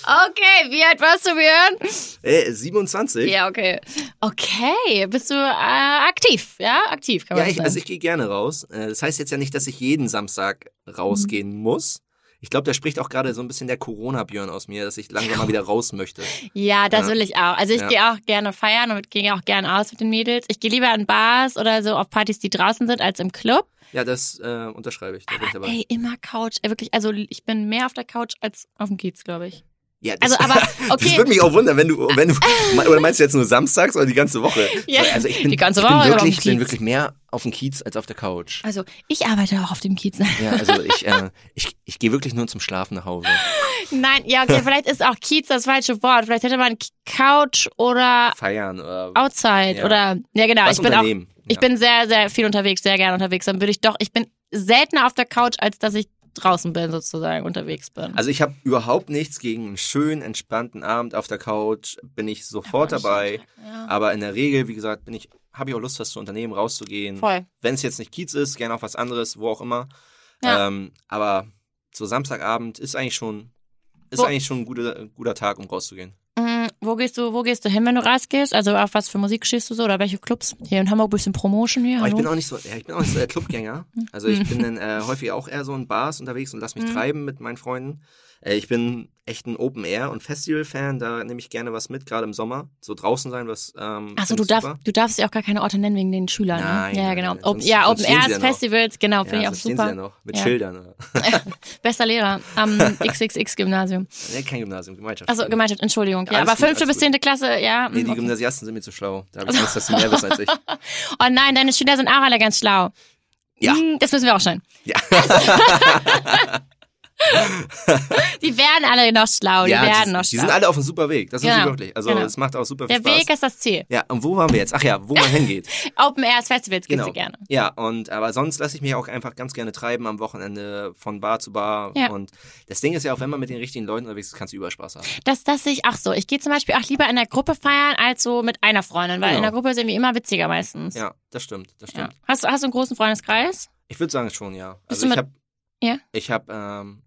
Okay, wie alt warst du, Björn? Äh, 27? Ja, okay. Okay, bist du äh, aktiv, ja? Aktiv, kann man Ja, ich, sagen. also ich gehe gerne raus. Äh, Das heißt jetzt ja nicht, dass ich jeden Samstag rausgehen Mhm. muss. Ich glaube, da spricht auch gerade so ein bisschen der Corona-Björn aus mir, dass ich langsam mal wieder raus möchte. Ja, das Ja. will ich auch. Also ich Ja. gehe auch gerne feiern und gehe auch gerne aus mit den Mädels. Ich gehe lieber in Bars oder so auf Partys, die draußen sind, als im Club. Ja, das äh, unterschreibe ich. Da bin ich. Ey, immer Couch. Ey, wirklich, also ich bin mehr auf der Couch als auf dem Kiez, glaube ich. Ja, das, Also, [LAUGHS] aber, Das okay. würde mich auch wundern, wenn du, wenn du, [LAUGHS] oder meinst du jetzt nur samstags oder die ganze Woche? Ja, also ich bin, die ganze ich bin Woche auf dem wirklich, ich bin wirklich mehr auf dem Kiez als auf der Couch. Also ich arbeite auch auf dem Kiez. [LAUGHS] Ja, also ich, äh, ich, ich gehe wirklich nur zum Schlafen nach Hause. Nein, ja, okay, vielleicht ist auch Kiez das falsche Wort. Vielleicht hätte man Couch oder Feiern oder Outside Ja. oder, ja genau. was ich bin auch, ich ja. bin sehr, sehr viel unterwegs, sehr gerne unterwegs. Dann würde ich doch, ich bin seltener auf der Couch, als dass ich draußen bin, sozusagen, unterwegs bin. Also ich habe überhaupt nichts gegen einen schönen, entspannten Abend auf der Couch. Bin ich sofort dabei. Ja. Aber in der Regel, wie gesagt, bin ich, habe ich auch Lust, was zu unternehmen, rauszugehen. Wenn es jetzt nicht Kiez ist, gerne auch was anderes, wo auch immer. Ja. Ähm, aber so Samstagabend ist eigentlich schon, ist Wo- eigentlich schon ein guter, guter Tag, um rauszugehen. Wo gehst du, wo gehst du hin, wenn du rausgehst? Also auf was für Musik stehst du so oder welche Clubs? Hier in Hamburg bisschen Promotion hier. Aber ich bin auch nicht so, ja, ich bin auch nicht so der Clubgänger. Also ich [LAUGHS] bin dann äh, häufig auch eher so in Bars unterwegs und lass mich treiben mit meinen Freunden. Äh, ich bin echt ein Open Air und Festival Fan. Da nehme ich gerne was mit, gerade im Sommer. So draußen sein, was. Ähm, Achso, du super. du darfst ja auch gar keine Orte nennen wegen den Schülern. Nein, ne? Ja, genau. nein, sonst- ja, Open Airs, ja. Festivals, genau, finde ja, ich auch so stehen super. Sie ja noch mit Ja. Schildern. [LAUGHS] Bester Lehrer am [LAUGHS] XXX-Gymnasium. nee, kein Gymnasium, Gemeinschaft. Also Gemeinschaft, Entschuldigung. Ja, aber fünfte bis zehnte Klasse, ja. Nee, die okay. Gymnasiasten sind mir zu schlau. Da habe ich Angst, dass sie [LAUGHS] mehr wissen als ich. Oh nein, deine Schüler sind auch alle ganz schlau. Ja. Hm, Das müssen wir auch schon. Ja. [LAUGHS] Die werden alle noch schlau, die ja, werden die, noch die schlau. sind alle auf einem super Weg. Das sind Genau, sie wirklich. Also genau. es macht auch super viel Der Spaß. Weg ist das Ziel. ja, und wo waren wir jetzt? Ach ja, wo man hingeht. [LAUGHS] Open Airs Festivals Genau. sie gerne. Ja, und aber sonst lasse ich mich auch einfach ganz gerne treiben am Wochenende von Bar zu Bar. Ja. Und das Ding ist ja auch, wenn man mit den richtigen Leuten unterwegs ist, kannst du überall Spaß haben. Das, das sehe ich auch so. Ich gehe zum Beispiel auch lieber in der Gruppe feiern, als so mit einer Freundin, weil Genau. in der Gruppe sind wir immer witziger meistens. Ja, das stimmt, das Ja. stimmt. Hast, du- hast du einen großen Freundeskreis? Ich würde sagen schon, ja. Bist Also du ich mit- habe Ja? ich habe ähm,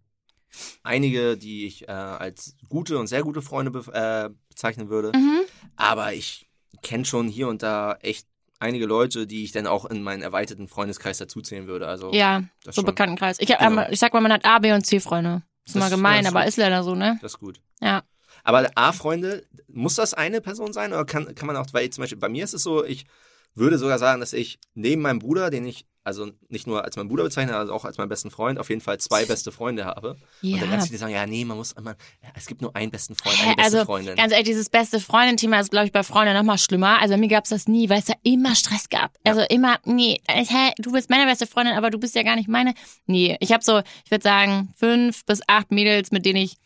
einige, die ich äh, als gute und sehr gute Freunde be äh, bezeichnen würde. Mhm. Aber ich kenne schon hier und da echt einige Leute, die ich dann auch in meinen erweiterten Freundeskreis dazuzählen würde. Also Ja, so schon. Bekanntenkreis. Ich, hab, Genau. ähm, ich sag mal, man hat A, B und C Freunde. Ist Das- immer gemein, ja, ist aber ist leider so, ne? Das ist gut. Ja. Aber A-Freunde, muss das eine Person sein oder kann, kann man auch, weil zum Beispiel bei mir ist es so, ich würde sogar sagen, dass ich neben meinem Bruder, den ich also nicht nur als meinen Bruder bezeichne, also auch als meinen besten Freund, auf jeden Fall zwei beste Freunde habe. Und dann Ja. ganz viele sagen, ja, nee, man muss immer, ja, es gibt nur einen besten Freund, eine beste also, Freundin. ganz ehrlich, dieses beste Freundin-Thema ist, glaube ich, bei Freunden noch mal schlimmer. Also bei mir gab's das nie, weil es da immer Stress gab. Also immer, nee, äh, hä, du bist meine beste Freundin, aber du bist ja gar nicht meine. Nee, ich habe so, ich würde sagen, fünf bis acht Mädels, mit denen ich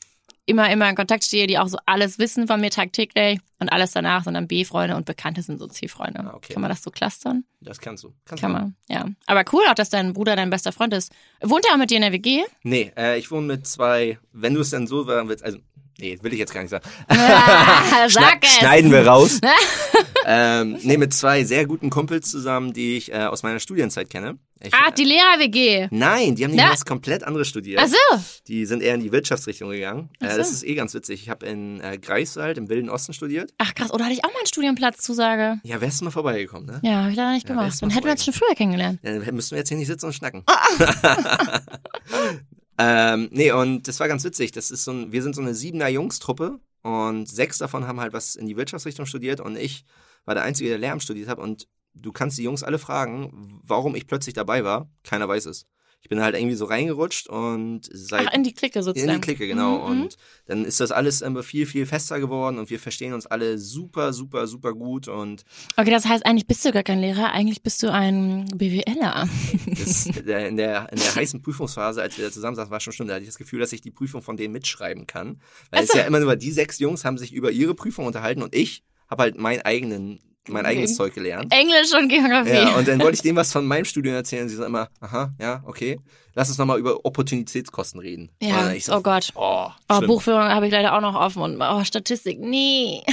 immer, immer in Kontakt stehe, die auch so alles wissen von mir tagtäglich und alles danach sind dann B-Freunde und Bekannte sind so C-Freunde. Ah, okay. Kann man das so clustern? Das kannst du. Kannst Kann man, ja. Aber cool auch, dass dein Bruder dein bester Freund ist. Wohnt er auch mit dir in der WG? Nee, äh, ich wohne mit zwei, wenn du es dann so sagen willst, also, nee, will ich jetzt gar nicht sagen. [LAUGHS] Ah, sag es! Schneiden wir raus. [LAUGHS] ähm, nee, mit zwei sehr guten Kumpels zusammen, die ich äh, aus meiner Studienzeit kenne. Ich, Ah, die Lehrer-WG. Nein, die haben nicht was komplett anderes studiert. Ach so. Die sind eher in die Wirtschaftsrichtung gegangen. Äh, so. das ist eh ganz witzig. Ich habe in äh, Greifswald im Wilden Osten studiert. Ach krass, oder hatte ich auch mal einen Studienplatzzusage? Ja, wärst du mal vorbeigekommen, ne? Ja, hab ich leider nicht Ja, gemacht. Dann hätten wir uns schon früher kennengelernt. Dann müssten wir jetzt hier nicht sitzen und schnacken. Ah, [LAUGHS] ähm, nee, und das war ganz witzig. Das ist so ein, wir sind so eine siebener Jungstruppe und sechs davon haben halt was in die Wirtschaftsrichtung studiert und ich war der Einzige, der Lehramt studiert hat und du kannst die Jungs alle fragen, warum ich plötzlich dabei war. Keiner weiß es. Ich bin halt irgendwie so reingerutscht und seit Ach, in die Clique sozusagen. in die Clique, genau. Mhm, mhm. Und dann ist das alles immer viel, viel fester geworden und wir verstehen uns alle super, super, super gut und Okay, das heißt, eigentlich bist du gar kein Lehrer, eigentlich bist du ein BWLer. Das, [LAUGHS] in, der, in der heißen Prüfungsphase, als wir da zusammensaßen, war schon schlimm. Da hatte ich das Gefühl, dass ich die Prüfung von denen mitschreiben kann. Weil es ja immer nur die sechs Jungs haben sich über ihre Prüfung unterhalten und ich habe halt meinen eigenen, mein eigenes Zeug gelernt. Englisch und Geografie. Ja, und dann wollte ich [LAUGHS] denen was von meinem Studium erzählen sie so immer, aha, ja, okay. Lass uns nochmal über Opportunitätskosten reden. Ja, so, oh Gott. Oh, Oh. Buchführung habe ich leider auch noch offen und oh, Statistik, nee. [LAUGHS]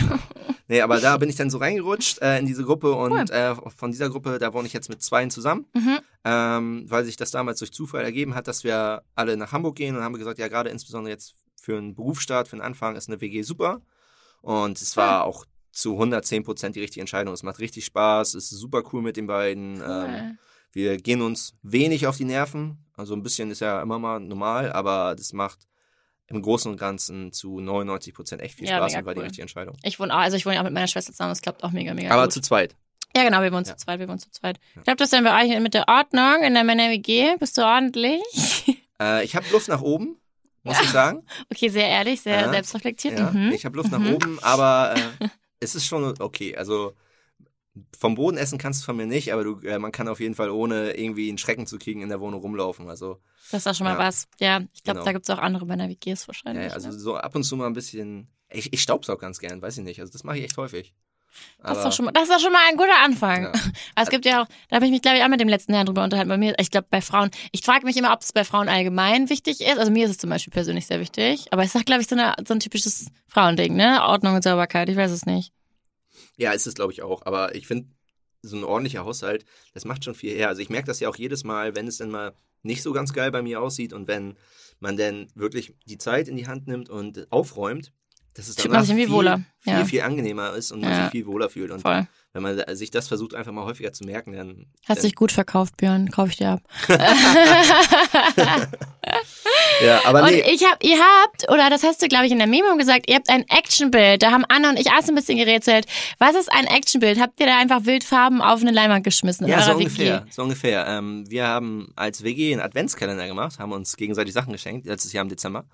Nee, aber da bin ich dann so reingerutscht äh, in diese Gruppe und äh, von dieser Gruppe, da wohne ich jetzt mit zweien zusammen, Mhm. ähm, weil sich das damals durch Zufall ergeben hat, dass wir alle nach Hamburg gehen und haben gesagt, ja, gerade insbesondere jetzt für einen Berufsstart, für den Anfang ist eine WG super. Und es war auch zu 110 Prozent die richtige Entscheidung. Es macht richtig Spaß, es ist super cool mit den beiden. Ähm, wir gehen uns wenig auf die Nerven. Also ein bisschen ist ja immer mal normal, aber das macht im Großen und Ganzen zu 99 Prozent echt viel Ja, Spaß und war die cool. richtige Entscheidung. Ich wohne auch, also ich wohne ja auch mit meiner Schwester zusammen, das klappt auch mega, mega aber gut. zu zweit. ja, genau, wir wohnen Ja. zu zweit, wir wohnen zu zweit. Ich glaube, das dann bei euch mit der Ordnung in der Männer-WG. Bist du ordentlich? [LAUGHS] Äh, ich habe Luft nach oben, muss ich [LAUGHS] sagen. Okay, sehr ehrlich, sehr Ja. selbstreflektiert. Ja, Mhm. Ich habe Luft nach Mhm. oben, aber äh, [LAUGHS] es ist schon okay. Also vom Boden essen kannst du von mir nicht, aber du, äh, man kann auf jeden Fall ohne irgendwie einen Schrecken zu kriegen in der Wohnung rumlaufen. Also, Das ist doch schon mal Ja. was. Ja, ich glaube, Genau. da gibt's auch andere Männer-WGs ja, wahrscheinlich. ja, also ne? so ab und zu mal ein bisschen. Ich, ich staubsaug ganz gern, weiß ich nicht. Also das mache ich echt häufig. Das ist, doch schon mal, das ist doch schon mal ein guter Anfang. Ja. [LAUGHS] Aber es gibt ja auch, da habe ich mich, glaube ich, auch mit dem letzten Herrn drüber unterhalten. Bei mir, ich glaube, bei Frauen, ich frage mich immer, ob es bei Frauen allgemein wichtig ist. Also mir ist es zum Beispiel persönlich sehr wichtig. Aber es ist, glaube ich, so, eine, so ein typisches Frauending, ne? Ordnung und Sauberkeit, ich weiß es nicht. Ja, ist es glaube ich auch. Aber ich finde, so ein ordentlicher Haushalt, das macht schon viel her. Also ich merke das ja auch jedes Mal, wenn es dann mal nicht so ganz geil bei mir aussieht und wenn man dann wirklich die Zeit in die Hand nimmt und aufräumt, dass es danach viel, wohler, viel, ja. viel angenehmer ist und man Ja. sich viel wohler fühlt. Und Voll. wenn man sich das versucht, einfach mal häufiger zu merken, dann. Hast dich gut verkauft, Björn. Kauf ich dir ab. [LAUGHS] ja, aber Und nee. ich hab, ihr habt, oder das hast du, glaube ich, in der Memo gesagt, ihr habt ein Actionbild. Da haben Anna und ich erst ein bisschen gerätselt. Was ist ein Actionbild? Habt ihr da einfach Wildfarben auf eine Leinwand geschmissen? Ja, so ungefähr. So ungefähr. Ähm, wir haben als WG einen Adventskalender gemacht, haben uns gegenseitig Sachen geschenkt, letztes Jahr im Dezember.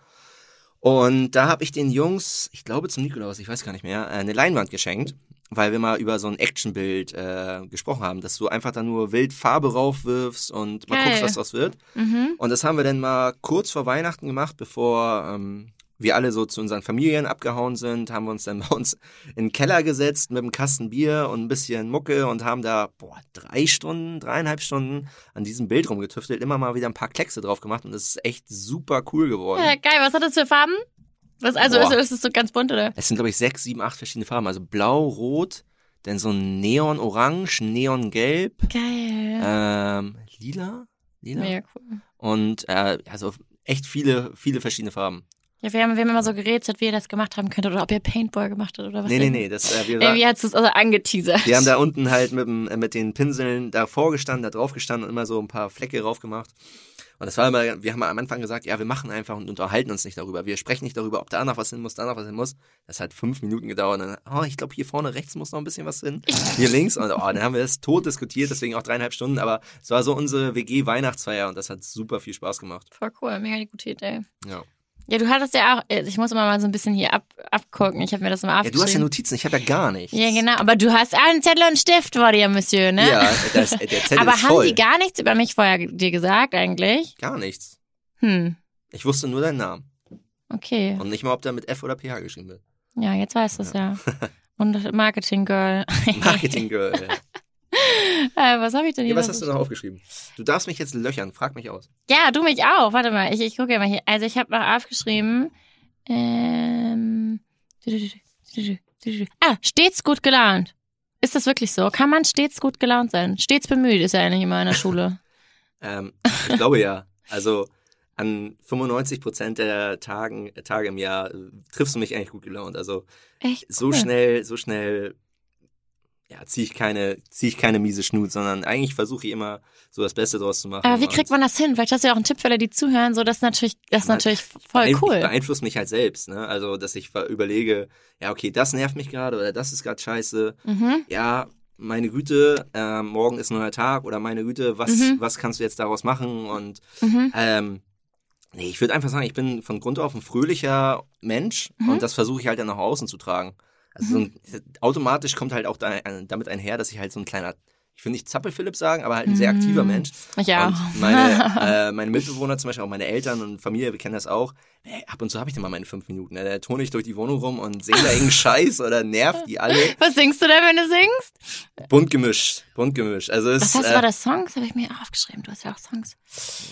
Und da habe ich den Jungs, ich glaube zum Nikolaus, ich weiß gar nicht mehr, äh, eine Leinwand geschenkt, weil wir mal über so ein Actionbild äh, gesprochen haben, dass du einfach da nur wild Farbe raufwirfst und mal Geil. guckst, was draus wird. Mhm. Und das haben wir dann mal kurz vor Weihnachten gemacht, bevor ähm, wir alle so zu unseren Familien abgehauen sind, haben wir uns dann [LAUGHS] bei uns in den Keller gesetzt mit einem Kasten Bier und ein bisschen Mucke und haben da, boah, drei Stunden, dreieinhalb Stunden an diesem Bild rumgetüftelt, immer mal wieder ein paar Kleckse drauf gemacht und es ist echt super cool geworden. Ja, geil. Was hat das für Farben? Was, also ist, ist es so ganz bunt, oder? Es sind, glaube ich, sechs, sieben, acht verschiedene Farben. Also blau, rot, dann so ein Neon-Orange, Neon-Gelb, Geil. ähm, lila, lila Mega cool. und äh, also echt viele, viele verschiedene Farben. Ja, wir haben, wir haben immer so gerätselt, wie ihr das gemacht haben könnt oder ob ihr Paintball gemacht habt oder was. Nee, nee, nee, das, äh, wir, Irgendwie hat es also angeteasert. wir haben da unten halt mit, dem, äh, mit den Pinseln davor gestanden, da drauf gestanden und immer so ein paar Flecke drauf gemacht. Und das war immer, wir haben am Anfang gesagt, ja, wir machen einfach und unterhalten uns nicht darüber. Wir sprechen nicht darüber, ob da noch was hin muss, da noch was hin muss. Das hat fünf Minuten gedauert. Und dann, oh, ich glaube, hier vorne rechts muss noch ein bisschen was hin. Hier links. Und oh, dann haben wir das tot diskutiert, deswegen auch dreieinhalb Stunden. Aber es war so unsere WG-Weihnachtsfeier und das hat super viel Spaß gemacht. Voll cool, mega die gute Idee. Ja. Ja, du hattest ja auch, äh, ich muss immer mal so ein bisschen hier ab, abgucken. Ich habe mir das immer ja aufgeschrieben. du hast ja Notizen, ich habe ja gar nichts. Ja, genau. Aber du hast einen Zettel und Stift vor dir, Monsieur, ne? Ja, das, der Zettel Aber ist haben voll. die gar nichts über mich vorher dir gesagt eigentlich? gar nichts. Hm, Ich wusste nur deinen Namen. okay. Und nicht mal, ob der mit F oder PH geschrieben wird. Ja, jetzt weißt du es ja. Und Marketing Girl. [LAUGHS] Marketing Girl. [LAUGHS] äh, was habe ich denn hier Ja, was hast du noch aufgeschrieben? Du darfst mich jetzt löchern, frag mich aus. Ja, du mich auch. Warte mal, ich, ich gucke ja mal hier. Also ich habe noch aufgeschrieben. Ähm, ah, stets gut gelaunt. Ist das wirklich so? Kann man stets gut gelaunt sein? Stets bemüht ist ja eigentlich immer in der Schule. [LAUGHS] [LAUGHS] Ähm, ich glaube ja. Also an 95 Prozent der Tagen, Tage im Jahr äh, triffst du mich eigentlich gut gelaunt. Also Echt? so cool. schnell, so schnell, ja, ziehe ich keine, ziehe ich keine miese Schnut, sondern eigentlich versuche ich immer so das Beste draus zu machen. Aber wie kriegt man das hin? Vielleicht hast du ja auch einen Tipp für alle, die zuhören. So, das ist natürlich, das ist natürlich voll cool. beeinflusst mich halt selbst, ne? Also, dass ich überlege, ja, okay, das nervt mich gerade oder das ist gerade scheiße. Mhm. ja, meine Güte, ähm, morgen ist ein neuer Tag oder meine Güte, was, Mhm. was kannst du jetzt daraus machen? Und Mhm. ähm, nee, ich würde einfach sagen, ich bin von Grund auf ein fröhlicher Mensch Mhm. und das versuche ich halt dann nach außen zu tragen. Also so ein, automatisch kommt halt auch da, ein- damit einher, dass ich halt so ein kleiner, ich will nicht Zappelphilipp sagen, aber halt ein sehr aktiver Mhm. Mensch. Ja. Und meine, [LAUGHS] äh, meine Mitbewohner, zum Beispiel auch meine Eltern und Familie, wir kennen das auch. Ey, ab und zu habe ich dann mal meine fünf Minuten. Ne? Da turne ich durch die Wohnung rum und sehe da irgendeinen Scheiß oder nervt die alle. [LAUGHS] Was singst du denn, wenn du singst? Bunt gemischt, bunt gemischt. Also es, Was heißt, äh, war das Songs? Habe ich mir aufgeschrieben. Du hast ja auch Songs.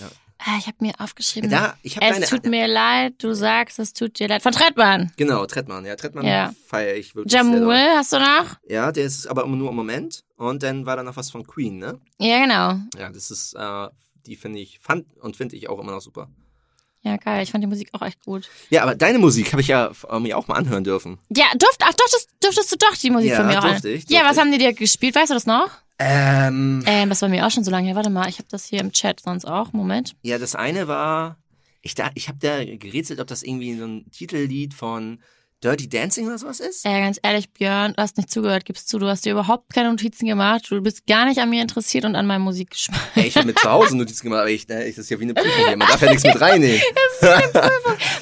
Ja. Ah, ich habe mir aufgeschrieben. Da, ich habe es deine. tut mir leid, du sagst, es tut dir leid. Von Trettmann. Genau, Trettmann. Ja, Trettmann Ja. feiere ich wirklich. Jamul, hast du noch? Ja, der ist aber nur im Moment. Und dann war da noch was von Queen, ne? Ja, genau. Ja, das ist, äh, die finde ich, fand und finde ich auch immer noch super. Ja, geil. Ich fand die Musik auch echt gut. Ja, aber deine Musik habe ich ja äh, mir auch mal anhören dürfen. Ja, durft, ach, durftest, durftest du doch die Musik Ja, von mir auch durfte an- ich, Ja, durfte was ich. haben die dir gespielt? Weißt du das noch? Ähm, Ähm, das war mir auch schon so lange her. Warte mal, ich habe das hier im Chat sonst auch. Moment. ja, das eine war, ich, da, ich habe da gerätselt, ob das irgendwie so ein Titellied von Dirty Dancing oder sowas ist. Äh, ganz ehrlich, Björn, du hast nicht zugehört, gibst zu. Du hast dir überhaupt keine Notizen gemacht. Du bist gar nicht an mir interessiert und an meinem Musikgeschmack. Ey, ich habe mir zu Hause Notizen gemacht, aber ich, ne, ich, das ist ja wie eine Prüfung hier. Man darf ja nichts mit reinnehmen. [LAUGHS]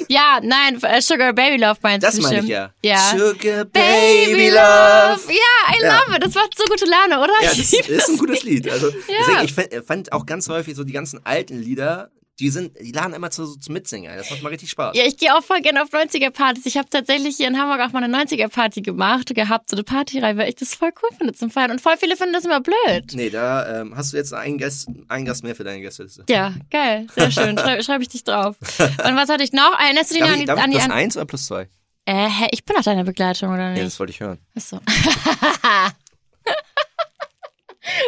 Ja, nein, äh, Sugar Baby Love meinst Das du meine bestimmt. ich ja. Ja. Sugar Baby Love. Ja, I Ja. love it. Das macht so gute Laune, oder? Ja, das lieb ist ein gutes Lied. Also deswegen, ich fand auch ganz häufig so die ganzen alten Lieder, die sind, die laden immer zu, zu Mitsingen. Das macht mal richtig Spaß. Ja, ich gehe auch voll gerne auf 90er-Partys. Ich habe tatsächlich hier in Hamburg auch mal eine 90er-Party gemacht, gehabt, so eine Partyreihe, weil ich das voll cool finde zum Feiern. Und voll viele finden das immer blöd. Nee, da ähm, hast du jetzt einen Gast, einen Gast mehr für deine Gästeliste. Ja, geil, sehr schön. Schreibe schreib ich dich drauf. Und was hatte ich noch? Erinnerst du dich noch Darf an ich, die, darf ich an die plus an eins oder plus zwei? Äh, hä, ich bin doch deine Begleitung, oder Ja, nicht? das wollte ich hören. Achso. [LAUGHS]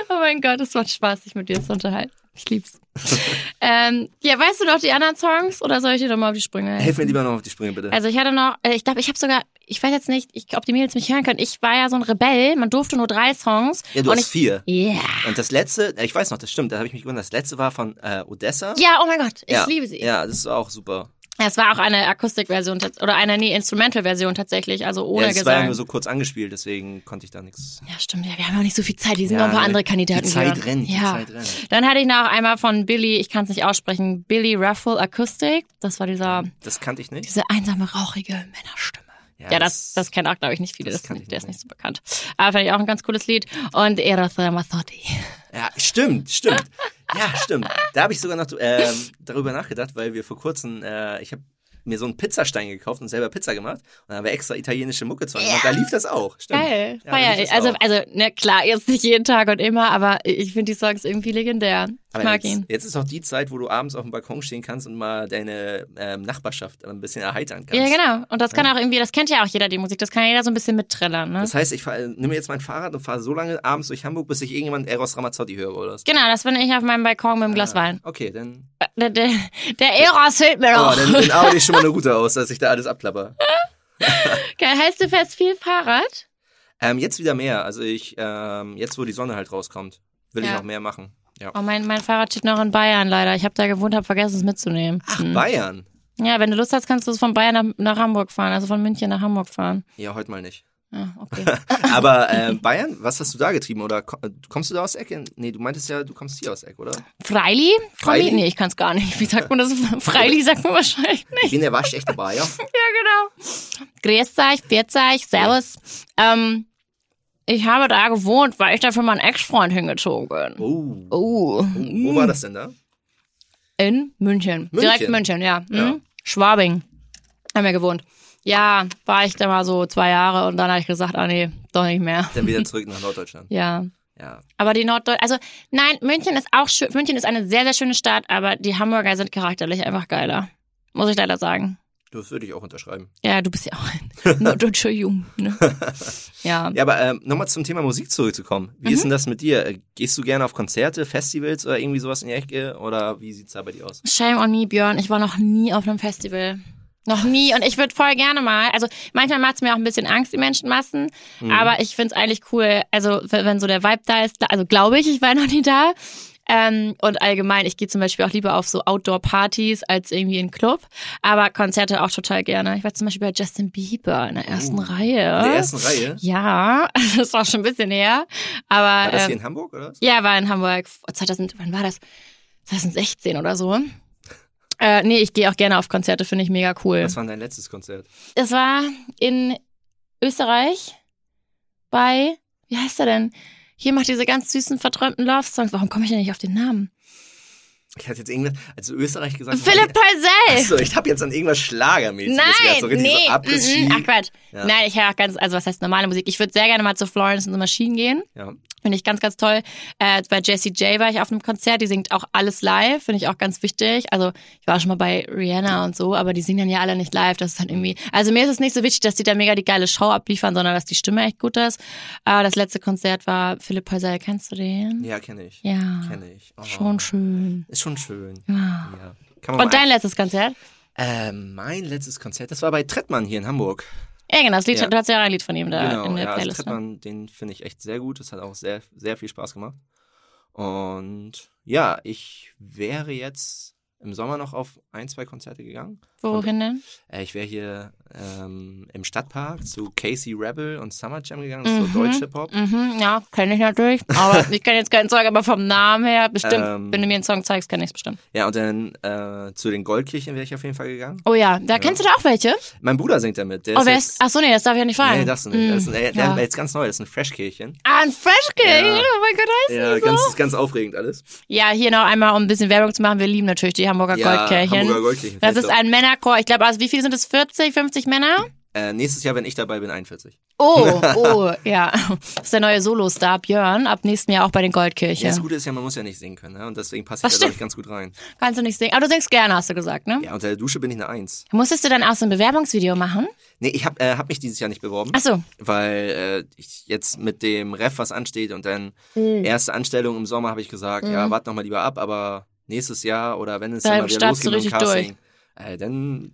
oh mein Gott, es macht Spaß, sich mit dir zu unterhalten. Ich lieb's. ähm, ja, weißt du noch die anderen Songs oder soll ich dir doch mal auf die Sprünge helfen? Helf mir lieber noch auf die Sprünge, bitte. Also ich hatte noch, äh, ich glaube, ich habe sogar, ich weiß jetzt nicht, ich, ob die Mädels mich hören können. Ich war ja so ein Rebell, man durfte nur drei Songs. ja, du und hast vier. ich, yeah. Und das letzte, ich weiß noch, das stimmt, da habe ich mich gewundert. Das letzte war von äh, Odessa. Ja, oh mein Gott, ich ja. liebe sie. Ja, das ist auch super. Es war auch eine Akustikversion oder eine nee, Instrumental-Version tatsächlich, also ohne ja, das war ja Gesang. nur so kurz angespielt, deswegen konnte ich da nichts. Ja, stimmt. Ja, wir haben auch nicht so viel Zeit. Hier sind Ja, noch ein paar andere Kandidaten. Die Zeit gehört. rennt, Ja. die Zeit rennt. Dann hatte ich noch einmal von Billy, ich kann es nicht aussprechen, Billy Ruffle Acoustic. Das war dieser, Das kannte ich nicht. diese einsame, rauchige Männerstimme. Ja, das, das kennen auch, glaube ich, nicht viele. das Das, der ist nicht. nicht so bekannt. Aber fand ich auch ein ganz cooles Lied. Und Eros Ramazzotti. Ja, stimmt, stimmt. Ja, stimmt. Da habe ich sogar noch ähm, darüber nachgedacht, weil wir vor kurzem, äh, ich habe mir so einen Pizzastein gekauft und selber Pizza gemacht. Und dann haben wir extra italienische Mucke zu. Und da lief das auch. Stimmt. Geil. Ja, Feier Also, auch. also, ne, klar, jetzt nicht jeden Tag und immer, aber ich finde die Songs irgendwie legendär. Ich Aber mag jetzt, ihn. jetzt ist auch die Zeit, wo du abends auf dem Balkon stehen kannst und mal deine ähm, Nachbarschaft ein bisschen erheitern kannst. Ja, genau. Und das kann auch irgendwie, das kennt ja auch jeder, die Musik. Das kann ja jeder so ein bisschen mittrillern, ne? Das heißt, ich fahr, nehme jetzt mein Fahrrad und fahre so lange abends durch Hamburg, bis ich irgendjemand Eros Ramazzotti höre, oder was? Genau, das bin ich auf meinem Balkon mit einem Glas Wein. Okay, dann, Der, der, der Eros hilft mir oh, noch. dann, dann arbeite ich schon mal eine gute [LAUGHS] aus, dass ich da alles abklapper. [LAUGHS] Geil. Heißt du fährst viel Fahrrad? Ähm, jetzt wieder mehr. Also ich, ähm, jetzt wo die Sonne halt rauskommt, will ich Ja. noch mehr machen. Ja. Oh, mein, mein Fahrrad steht noch in Bayern leider. Ich habe da gewohnt, habe vergessen es mitzunehmen. Ach, Hm. Bayern. Ja, wenn du Lust hast, kannst du es von Bayern nach, nach Hamburg fahren, also von München nach Hamburg fahren. Ja, heute mal nicht. Ja, okay. [LAUGHS] Aber äh, Bayern, was hast du da getrieben? Oder ko- kommst du da aus Eck? Nee, du meintest ja, du kommst hier aus Eck, oder? Freili? Freili? Nee, ich kann es gar nicht. Wie sagt man das? [LAUGHS] Freili sagt man wahrscheinlich nicht. Ich bin der waschechte Bayer. [LAUGHS] Ja, genau. Grüß euch, pfiat euch, servus. Ähm, ich habe da gewohnt, weil ich da für meinen Ex-Freund hingezogen bin. Oh. Oh. Wo war das denn da? In München. München? Direkt München, ja. Mhm. Ja. Schwabing. Haben wir gewohnt. Ja, war ich da mal so zwei Jahre und dann habe ich gesagt, ah nee, doch nicht mehr. Dann wieder [LAUGHS] zurück nach Norddeutschland. Ja. Ja. Aber die Norddeutsche, also nein, München ist auch schön. München ist eine sehr, sehr schöne Stadt, aber die Hamburger sind charakterlich einfach geiler. Muss ich leider sagen. Das würde ich auch unterschreiben. Ja, du bist ja auch ein [LAUGHS] norddeutscher Jung. Ne? [LAUGHS] Ja. Ja, aber ähm, nochmal zum Thema Musik zurückzukommen. Wie Mhm. ist denn das mit dir? Äh, Gehst du gerne auf Konzerte, Festivals oder irgendwie sowas in die Ecke? Oder wie sieht's da bei dir aus? Shame on me, Björn. Ich war noch nie auf einem Festival. Noch nie. Und ich würde voll gerne mal. Also manchmal macht es mir auch ein bisschen Angst, die Menschenmassen. Mhm. Aber ich find's eigentlich cool. Also wenn, wenn so der Vibe da ist, also glaube ich, ich war noch nie da. Ähm, und allgemein, ich gehe zum Beispiel auch lieber auf so Outdoor-Partys als irgendwie in Club. Aber Konzerte auch total gerne. Ich war zum Beispiel bei Justin Bieber in der ersten Oh. Reihe. In der ersten Reihe? Ja, [LAUGHS] das auch schon ein bisschen her. Aber War das ähm, hier in Hamburg, oder? ja, war in Hamburg 2000, wann war das? 2016 oder so. Äh, nee, ich gehe auch gerne auf Konzerte, finde ich mega cool. Was war dein letztes Konzert? Es war in Österreich bei, wie heißt er denn? Hier macht diese ganz süßen, verträumten Love-Songs. Warum komme ich denn nicht auf den Namen? Ich hatte jetzt irgendwas, als Österreich gesagt. Philipp Poisel! Achso, ich habe jetzt an irgendwas Schlagermäßiges gedacht, Nein, so richtig nee, so mm, mm, ach Quatsch. Ja. Nein, ich höre auch ganz, also was heißt normale Musik? Ich würde sehr gerne mal zu Florence and the Machine gehen. Ja. Finde ich ganz, ganz toll. Äh, bei Jessie J war ich auf einem Konzert, die singt auch alles live, finde ich auch ganz wichtig. Also ich war schon mal bei Rihanna und so, aber die singen dann ja alle nicht live. Das ist dann irgendwie. Also mir ist es nicht so wichtig, dass die da mega die geile Show abliefern, sondern dass die Stimme echt gut ist. Äh, das letzte Konzert war Philipp Poisel, kennst du den? Ja, kenne ich. Ja. Kenne ich. Oh. Schon schön. Ist schon schön. Ja. Ja. Und dein letztes Konzert? Ähm, mein letztes Konzert, das war bei Trettmann hier in Hamburg. Ja, genau, das Lied, Ja. du hast ja auch ein Lied von ihm da genau, in der ja, also Playlist. ne? Trettmann, den finde ich echt sehr gut. Das hat auch sehr, sehr viel Spaß gemacht. Und ja, ich wäre jetzt im Sommer noch auf ein, zwei Konzerte gegangen. Wohin denn? Äh, ich wäre hier ähm, im Stadtpark zu Casey Rebel und Summer Jam gegangen. Das ist Mhm. so Deutsch-Hip-Hop. Mhm, ja, kenne ich natürlich. Aber [LAUGHS] ich kann jetzt keinen sagen, aber vom Namen her bestimmt, Ähm. wenn du mir einen Song zeigst, kenne ich es bestimmt. Ja, und dann äh, zu den Goldkirchen wäre ich auf jeden Fall gegangen. Oh ja, da kennst du da auch welche? Mein Bruder singt damit. Der Oh, wer ist? Ach so, nee, das darf ich ja nicht fragen. Nee, das nicht. Das ist, der, der ja. ist jetzt ganz neu, das ist ein Fresh-Kirchen. Ah, ein Freshkill. Ja. Oh mein Gott, heißt Ja, die so? ganz, ganz aufregend alles. Ja, hier noch einmal, um ein bisschen Werbung zu machen. Wir lieben natürlich die Hamburger Ja, Goldkirchen. Hamburger Goldkirchen. Das ist ein Männerchor. Ich glaube, also wie viele sind es? 40, 50 Männer? Äh, nächstes Jahr, wenn ich dabei bin, 41. Oh, [LAUGHS] oh, ja. Das ist der neue Solo-Star Björn, ab nächstem Jahr auch bei den Ja, Goldkirche. das Gute ist ja, man muss ja nicht singen können, ne? Und deswegen passe ich Das da, glaube ich, ganz gut rein. Kannst du nicht singen. Aber du singst gerne, hast du gesagt, ne? Ja, unter der Dusche bin ich eine Eins. Musstest du dann auch so ein Bewerbungsvideo machen? Nee, ich habe äh, hab mich dieses Jahr nicht beworben. Ach so. weil äh, ich jetzt mit dem Ref was ansteht und dann Mhm. erste Anstellung im Sommer habe ich gesagt, ja, warte noch mal lieber ab, aber nächstes Jahr oder wenn es Da dann mal wieder losgeht mit dem richtig Casting, äh, dann,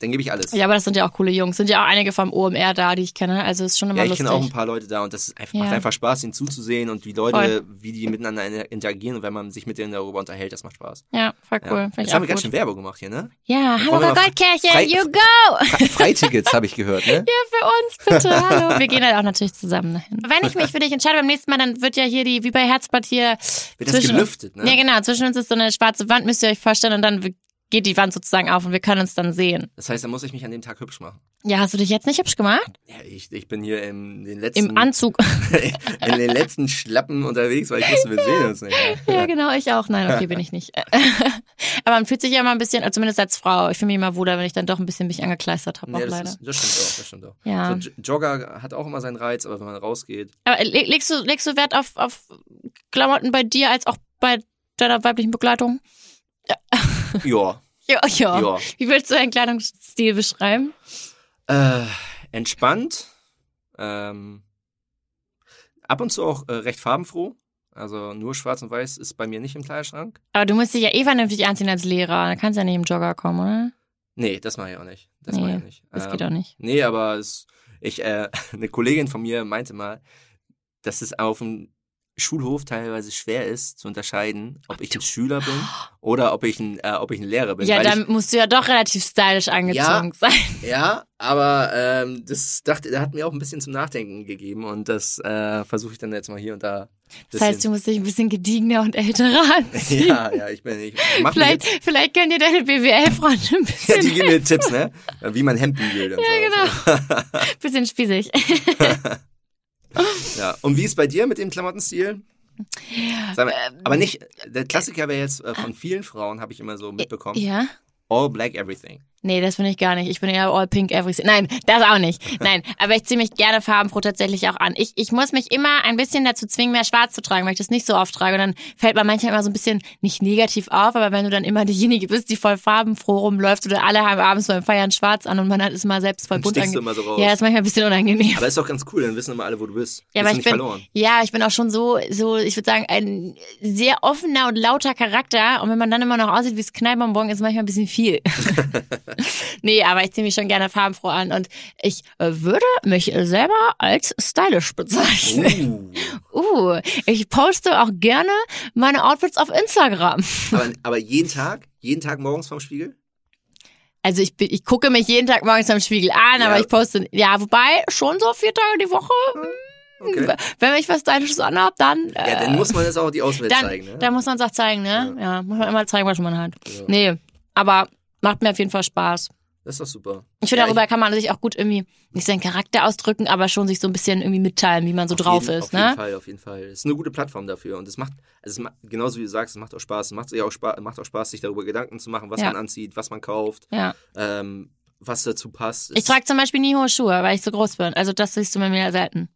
dann gebe ich alles. Ja, aber das sind ja auch coole Jungs. Sind ja auch einige vom OMR da, die ich kenne. Also ist schon immer Ja, ich lustig. kenne auch ein paar Leute da und das einfach, Ja. macht einfach Spaß, ihnen zuzusehen und wie Leute, Voll. wie die miteinander in- interagieren und wenn man sich mit denen darüber unterhält, das macht Spaß. Ja, voll Ja. cool. Find Jetzt ich haben wir ganz gut. schön Werbung gemacht hier, ne? Ja, Hamburger Goldkirche, you go! Fre Freitickets habe ich gehört, ne? [LAUGHS] für uns, bitte. Hallo. Wir gehen halt auch natürlich zusammen dahin. Wenn ich mich für dich entscheide beim nächsten Mal, dann wird ja hier die, wie bei Herzblatt hier. Wird das gelüftet, ne? Ja, genau. Zwischen uns ist so eine schwarze Wand, müsst ihr euch vorstellen, und dann geht die Wand sozusagen auf und wir können uns dann sehen. Das heißt, da muss ich mich an dem Tag hübsch machen. Ja, hast du dich jetzt nicht hübsch gemacht? Ja, ich, ich bin hier in den letzten Im Anzug. [LAUGHS] in den letzten Schlappen unterwegs, weil ich wusste, wir sehen uns nicht. [LAUGHS] ja, genau, ich auch. Nein, okay, bin ich nicht. [LAUGHS] Aber man fühlt sich ja immer ein bisschen, also zumindest als Frau, ich fühle mich immer wohler, wenn ich dann doch ein bisschen mich angekleistert habe, auch Nee, das, leider. ist, das stimmt auch, das stimmt auch. Ja. So, Jogger hat auch immer seinen Reiz, aber wenn man rausgeht. Aber le- legst du, legst du Wert auf, auf Klamotten bei dir als auch bei deiner weiblichen Begleitung? Ja, Ja, ja. ja. Wie würdest du deinen Kleidungsstil beschreiben? Äh, entspannt. Ähm, ab und zu auch äh, recht farbenfroh. Also nur schwarz und weiß ist bei mir nicht im Kleiderschrank. Aber du musst dich ja eh vernünftig anziehen als Lehrer. Da kannst du ja nicht im Jogger kommen, oder? Nee, das mache ich auch nicht. Das Nee, mache ich nicht. Das Ähm, geht auch nicht. Nee, aber es, ich, äh, [LAUGHS] eine Kollegin von mir meinte mal, dass es auf dem Schulhof teilweise schwer ist zu unterscheiden, ob ich ein Schüler bin oder ob ich ein, äh, ob ich ein Lehrer bin. Ja, dann musst du ja doch relativ stylisch angezogen sein. ich, [LAUGHS] ja, aber ähm, das dachte, hat mir auch ein bisschen zum Nachdenken gegeben und das äh, versuche ich dann jetzt mal hier und da. Das heißt, du musst dich ein bisschen gediegener und älterer anziehen. [LAUGHS] ja, ja, ich bin, ich mach Vielleicht, jetzt, vielleicht können dir deine BWL-Freunde ein [LAUGHS] ja, bisschen, die geben mir Tipps, ne? Wie man Hemd bügelt und ja, genau. bisschen spießig. Ja. Und wie ist bei dir mit dem Klamottenstil? Mal, Ähm, aber nicht, der Klassiker wäre jetzt äh, von vielen Frauen, habe ich immer so mitbekommen. Ja? All black everything. Nee, das bin ich gar nicht. Ich bin eher all pink everything. Nein, das auch nicht. [LAUGHS] Nein, aber ich ziehe mich gerne farbenfroh tatsächlich auch an. Ich, ich muss mich immer ein bisschen dazu zwingen, mehr schwarz zu tragen, weil ich das nicht so oft trage. Und dann fällt man manchmal immer so ein bisschen nicht negativ auf, aber wenn du dann immer diejenige bist, die voll farbenfroh rumläuft oder alle haben abends beim Feiern schwarz an und man hat es mal selbst voll Dann bunt du ange- immer so raus. Ja, das ist manchmal ein bisschen unangenehm. Aber ist doch ganz cool, dann wissen immer alle, wo du bist. Ja, aber ich bin, verloren. ja, ich bin auch schon so, so, ich würde sagen, ein sehr offener und lauter Charakter. Und wenn man dann immer noch aussieht wie das Knallbonbon, ist manchmal ein bisschen viel. [LAUGHS] [LAUGHS] [LAUGHS] nee, aber ich ziehe mich schon gerne farbenfroh an. Und ich äh, würde mich selber als stylisch bezeichnen. Uh. Uh, ich poste auch gerne meine Outfits auf Instagram. aber, aber jeden Tag, jeden Tag morgens vorm Spiegel? Also ich, ich gucke mich jeden Tag morgens am Spiegel an, Ja. aber ich poste, ja, wobei schon so vier Tage die Woche. Okay. Wenn ich was Stylisches anhab, dann. Äh, Ja, dann muss man das auch die dann, zeigen, ne? dann muss man es auch zeigen, ne? Ja. muss man immer zeigen, was man hat. Ja. Nee, aber macht mir auf jeden Fall Spaß. Das ist doch super. Ich finde, Ja, darüber kann man sich auch gut irgendwie nicht seinen Charakter ausdrücken, aber schon sich so ein bisschen irgendwie mitteilen, wie man so Auf drauf jeden, ist, auf ne? jeden Fall, auf jeden Fall. Es ist eine gute Plattform dafür und es macht, also es macht, genauso wie du sagst, es macht auch Spaß. Es macht, sich auch Spaß, macht auch Spaß, sich darüber Gedanken zu machen, was Ja. man anzieht, was man kauft, Ja. ähm, was dazu passt. Ich trage zum Beispiel nie hohe Schuhe, weil ich so groß bin. Also das siehst du bei mir ja selten.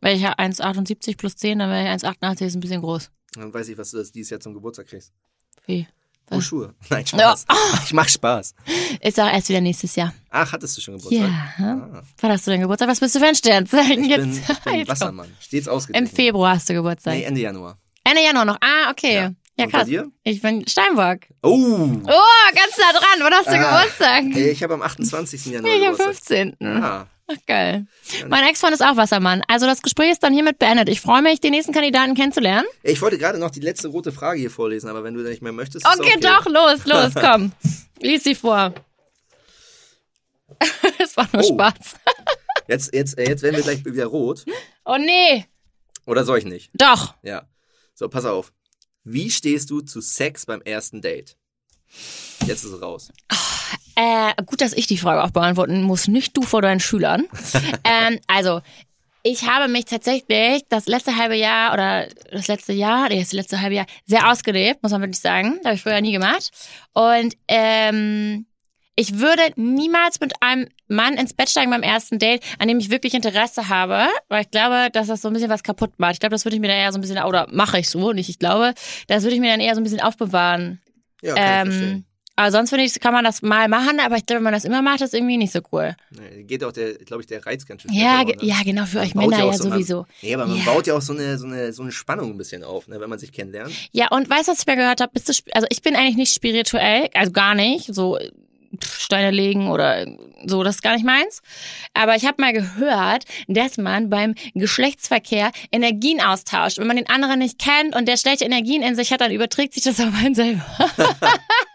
Weil ich ja 1,78 plus 10, dann wäre ich 1,88, ist ein bisschen groß. Dann weiß ich, was du das dieses Jahr zum Geburtstag kriegst. Wie? Oh? Schuhe. [LAUGHS] Nein, Spaß. Ich mach Spaß. Ist auch erst wieder nächstes Jahr. Ach, hattest du schon Geburtstag? Ja. Ah, Wann hast du denn Geburtstag? Was bist du für ein Sternzeichen ich jetzt? bin, ich bin. Wassermann. Stets ausgeglichen. Im Februar hast du Geburtstag. Nee, Ende Januar. Ende Januar noch. Ah, okay. Ja. Ja, Und bei krass. dir? Ich bin Steinbock. Oh! Oh, ganz nah dran. Wann hast du Ah, Geburtstag? Ich habe am 28. Januar ich am Geburtstag. 15. Ah, Ach, [LAUGHS] geil. Mein Ex-Freund ist auch Wassermann. Also das Gespräch ist dann hiermit beendet. Ich freue mich, den nächsten Kandidaten kennenzulernen. ich wollte gerade noch die letzte rote Frage hier vorlesen, aber wenn du da nicht mehr möchtest, Okay, okay. doch, los, los, [LAUGHS] komm. Lies sie vor. [LAUGHS] Es war nur Oh. Spaß. Jetzt, jetzt, äh, jetzt werden wir gleich wieder rot. Oh nee. Oder soll ich nicht? Doch. Ja. So, pass auf. Wie stehst du zu Sex beim ersten Date? Jetzt ist es raus. Äh, gut, dass ich die Frage auch beantworten muss, nicht du vor deinen Schülern. [LAUGHS] ähm, also, ich habe mich tatsächlich das letzte halbe Jahr oder das letzte Jahr, nee, das letzte halbe Jahr sehr ausgelebt, muss man wirklich sagen. Das habe ich früher nie gemacht. Und ähm, ich würde niemals mit einem Mann ins Bett steigen beim ersten Date, an dem ich wirklich Interesse habe, weil ich glaube, dass das so ein bisschen was kaputt macht. Ich glaube, das würde ich mir dann eher so ein bisschen, oder mache ich so, nicht ich glaube, das würde ich mir dann eher so ein bisschen aufbewahren. Ja, kann ich Ähm, verstehen. Aber sonst finde ich, kann man das mal machen, aber ich glaube, wenn man das immer macht, ist irgendwie nicht so cool. Nee, geht auch der, glaube ich, der Reiz ganz schön. Ja, ge- ja, genau, für Man euch Männer auch ja so sowieso. Nee, aber man Ja. baut ja auch so eine, so eine, so eine Spannung ein bisschen auf, ne, wenn man sich kennenlernt. Ja, und weißt du, was ich mal gehört habe? Bist du, also ich bin eigentlich nicht spirituell, also gar nicht, so Steine legen oder so, das ist gar nicht meins. Aber ich habe mal gehört, dass man beim Geschlechtsverkehr Energien austauscht. Wenn man den anderen nicht kennt und der schlechte Energien in sich hat, dann überträgt sich das auf einen selber. [LAUGHS] [LAUGHS]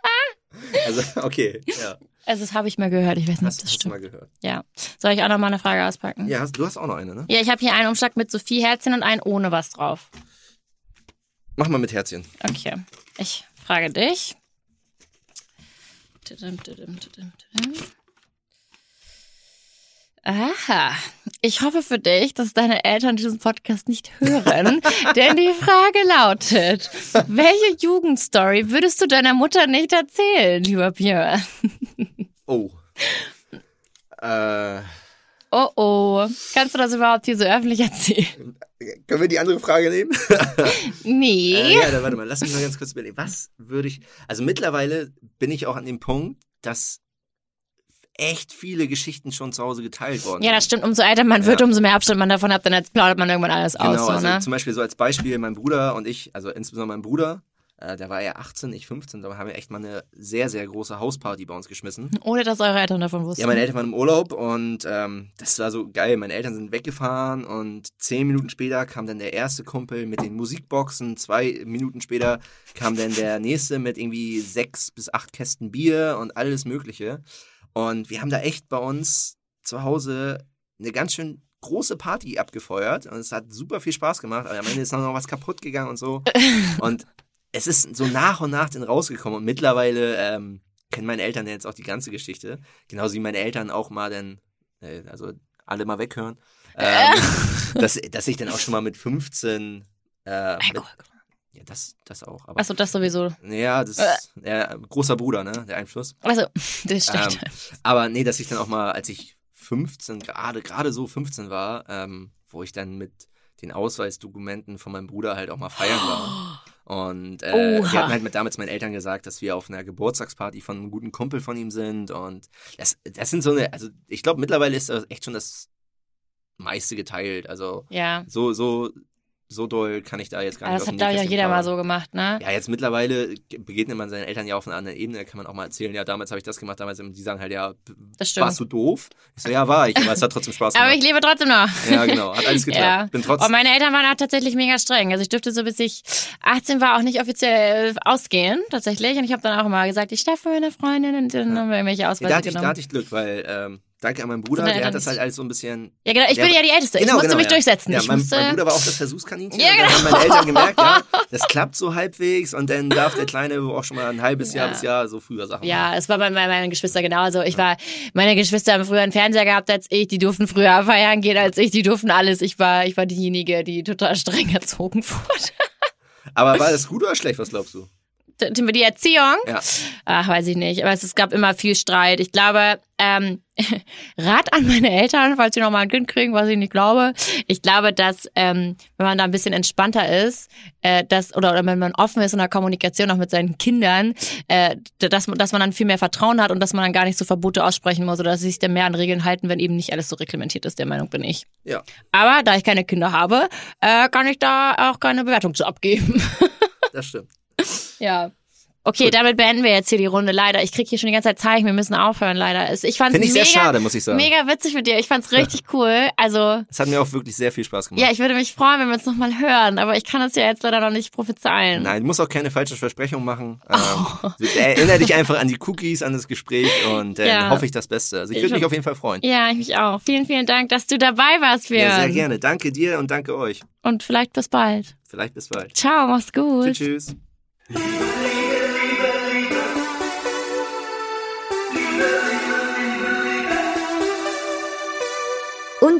Also, okay, ja. Also das habe ich mal gehört, ich weiß nicht, ob Hast, das hast stimmt. mal gehört. Ja. Soll ich auch noch mal eine Frage auspacken? Ja, hast, du hast auch noch eine, ne? Ja, ich habe hier einen Umschlag mit Sophie Herzchen und einen ohne was drauf. Mach mal mit Herzchen. Okay, ich frage dich. Tudum, tudum, tudum, tudum. Aha. Ich hoffe für dich, dass deine Eltern diesen Podcast nicht hören, [LAUGHS] denn die Frage lautet, welche Jugendstory würdest du deiner Mutter nicht erzählen, lieber Björn? Oh. [LAUGHS] Äh, Oh oh. Kannst du das überhaupt hier so öffentlich erzählen? können wir die andere Frage nehmen? [LAUGHS] Nee. Äh, ja, dann warte mal, lass mich mal ganz kurz überlegen. Was würde ich. Also mittlerweile bin ich auch an dem Punkt, dass echt viele Geschichten schon zu Hause geteilt worden Ja, das stimmt. Umso älter man wird, Ja. umso mehr Abstand man davon hat, dann plaudert man irgendwann alles Genau, aus. So, also ne? zum Beispiel so als Beispiel mein Bruder und ich, also insbesondere mein Bruder, äh, der war ja 18, ich 15, da haben wir echt mal eine sehr, sehr große Hausparty bei uns geschmissen. Ohne dass eure Eltern davon wussten. Ja, meine Eltern waren im Urlaub und ähm, das war so geil. Meine Eltern sind weggefahren und zehn Minuten später kam dann der erste Kumpel mit den Musikboxen. Zwei Minuten später kam dann der nächste mit irgendwie sechs bis acht Kästen Bier und alles Mögliche. Und wir haben da echt bei uns zu Hause eine ganz schön große Party abgefeuert und es hat super viel Spaß gemacht, aber am Ende ist noch was kaputt gegangen und so. [LAUGHS] Und es ist so nach und nach dann rausgekommen und mittlerweile ähm, kennen meine Eltern jetzt auch die ganze Geschichte. Genauso wie meine Eltern auch mal dann, äh, also alle mal weghören, ähm, [LAUGHS] dass, dass ich dann auch schon mal mit 15, äh, mit, ja, das, das auch. Aber, Achso, das sowieso. ja, das ist ja, großer Bruder, ne, der Einfluss. Also, das stimmt. Ähm, aber nee, dass ich dann auch mal, als ich 15, gerade gerade so 15 war, ähm, wo ich dann mit den Ausweisdokumenten von meinem Bruder halt auch mal feiern war. [GASPS] Und äh, Oha. hatten halt mit damals meinen Eltern gesagt, dass wir auf einer Geburtstagsparty von einem guten Kumpel von ihm sind. Und das, das sind so eine, also ich glaube mittlerweile ist das echt schon das meiste geteilt. Also ja. so, so, so doll kann ich da jetzt gar Aber nicht das hat, glaube ich, auch jeder mal plaudern. so gemacht, ne? Ja, jetzt mittlerweile begegnet man seinen Eltern ja auf einer anderen Ebene, da kann man auch mal erzählen, ja, damals habe ich das gemacht, damals, die sagen halt, ja, warst du doof? Ich so, ja, war ich, aber es hat trotzdem Spaß [LAUGHS] Aber gemacht. ich lebe trotzdem noch. ja, genau, hat alles [LAUGHS] geklappt. Ja. Bin Und trotzdem, meine Eltern waren auch tatsächlich mega streng. Also ich durfte so bis ich 18 war auch nicht offiziell ausgehen, tatsächlich. Und ich habe dann auch immer gesagt, ich darf für meine Freundin und dann haben wir irgendwelche ja, Ausweise da, hatte ich, da hatte ich Glück, weil, ähm, danke an meinen Bruder, der hat das halt alles so ein bisschen... ja, genau. Ich bin ja die Älteste. ich Genau, musste genau, mich ja. durchsetzen. Ja, ich mein, musste, mein Bruder war auch das Versuchskaninchen. Ja, und dann genau. haben meine Eltern gemerkt, ja, [LAUGHS] das klappt so halbwegs und dann darf der Kleine auch schon mal ein halbes Jahr Ja. bis Jahr so früher Sachen Ja, es war bei meinen, meinen Geschwistern genauso. Ich war, meine Geschwister haben früher einen Fernseher gehabt als ich, die durften früher feiern gehen als ich, die durften alles. Ich war, ich war diejenige, die total streng erzogen [LAUGHS] wurde. Aber war das gut oder schlecht, was glaubst du? Die die Erziehung? Ja. Ach, weiß ich nicht. Aber es, es gab immer viel Streit. Ich glaube, ähm, [LAUGHS] Rat an meine Eltern, falls sie noch mal ein Kind kriegen, was ich nicht glaube. Ich glaube, dass ähm, wenn man da ein bisschen entspannter ist, äh, dass, oder, oder wenn man offen ist in der Kommunikation auch mit seinen Kindern, äh, dass, man- dass man dann viel mehr Vertrauen hat und dass man dann gar nicht so Verbote aussprechen muss oder dass sie sich dann mehr an Regeln halten, wenn eben nicht alles so reglementiert ist. Der Meinung bin ich. Ja. Aber da ich keine Kinder habe, äh, kann ich da auch keine Bewertung zu abgeben. [LAUGHS] Das stimmt. Ja. Okay, damit beenden wir jetzt hier die Runde. Leider, ich krieg hier schon die ganze Zeit Zeichen, wir müssen aufhören, leider. Es- Ich fand's Finde ich mega, sehr schade, muss ich sagen. mega witzig mit dir. Ich fand's richtig cool. Also, Es hat mir auch wirklich sehr viel Spaß gemacht. ja, ich würde mich freuen, wenn wir uns nochmal hören, aber ich kann es ja jetzt leider noch nicht prophezeien. Nein, du musst auch keine falschen Versprechungen machen. Oh. Ähm, du- erinnere dich einfach an die Cookies, an das Gespräch und dann Ja. hoffe ich das Beste. Also ich würde mich auf jeden Fall freuen. Ja, ich mich auch. Vielen, vielen Dank, dass du dabei warst, Björn. Ja, sehr gerne. Danke dir und danke euch. Und vielleicht bis bald. Vielleicht bis bald. Ciao, mach's gut. Tschüss, tschüss. Und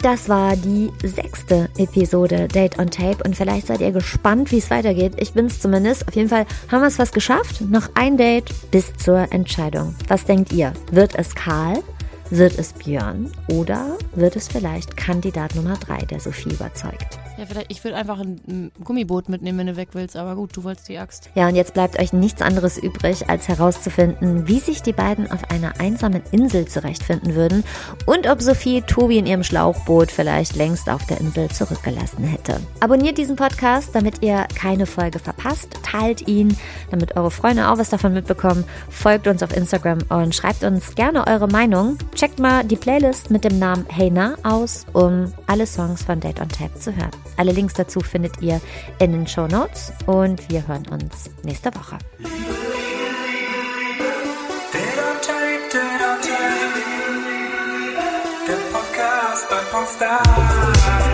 das war die sechste Episode Date on Tape. Und vielleicht seid ihr gespannt, wie es weitergeht. Ich bin's zumindest. Auf jeden Fall haben wir es fast geschafft. Noch ein Date bis zur Entscheidung. Was denkt ihr? Wird es Karl? Wird es Björn? Oder wird es vielleicht Kandidat Nummer drei, der Sophie überzeugt? Ja, vielleicht, ich würde einfach ein, Gummiboot mitnehmen, wenn du weg willst, aber gut, du wolltest die Axt. Ja, und jetzt bleibt euch nichts anderes übrig, als herauszufinden, wie sich die beiden auf einer einsamen Insel zurechtfinden würden und ob Sophie Tobi in ihrem Schlauchboot vielleicht längst auf der Insel zurückgelassen hätte. Abonniert diesen Podcast, damit ihr keine Folge verpasst. Teilt ihn, damit eure Freunde auch was davon mitbekommen. Folgt uns auf Instagram und schreibt uns gerne eure Meinung. Checkt mal die Playlist mit dem Namen Hey Na aus, um alle Songs von Date on Tap zu hören. Alle Links dazu findet ihr in den Show Notes und wir hören uns nächste Woche. Der Podcast bei.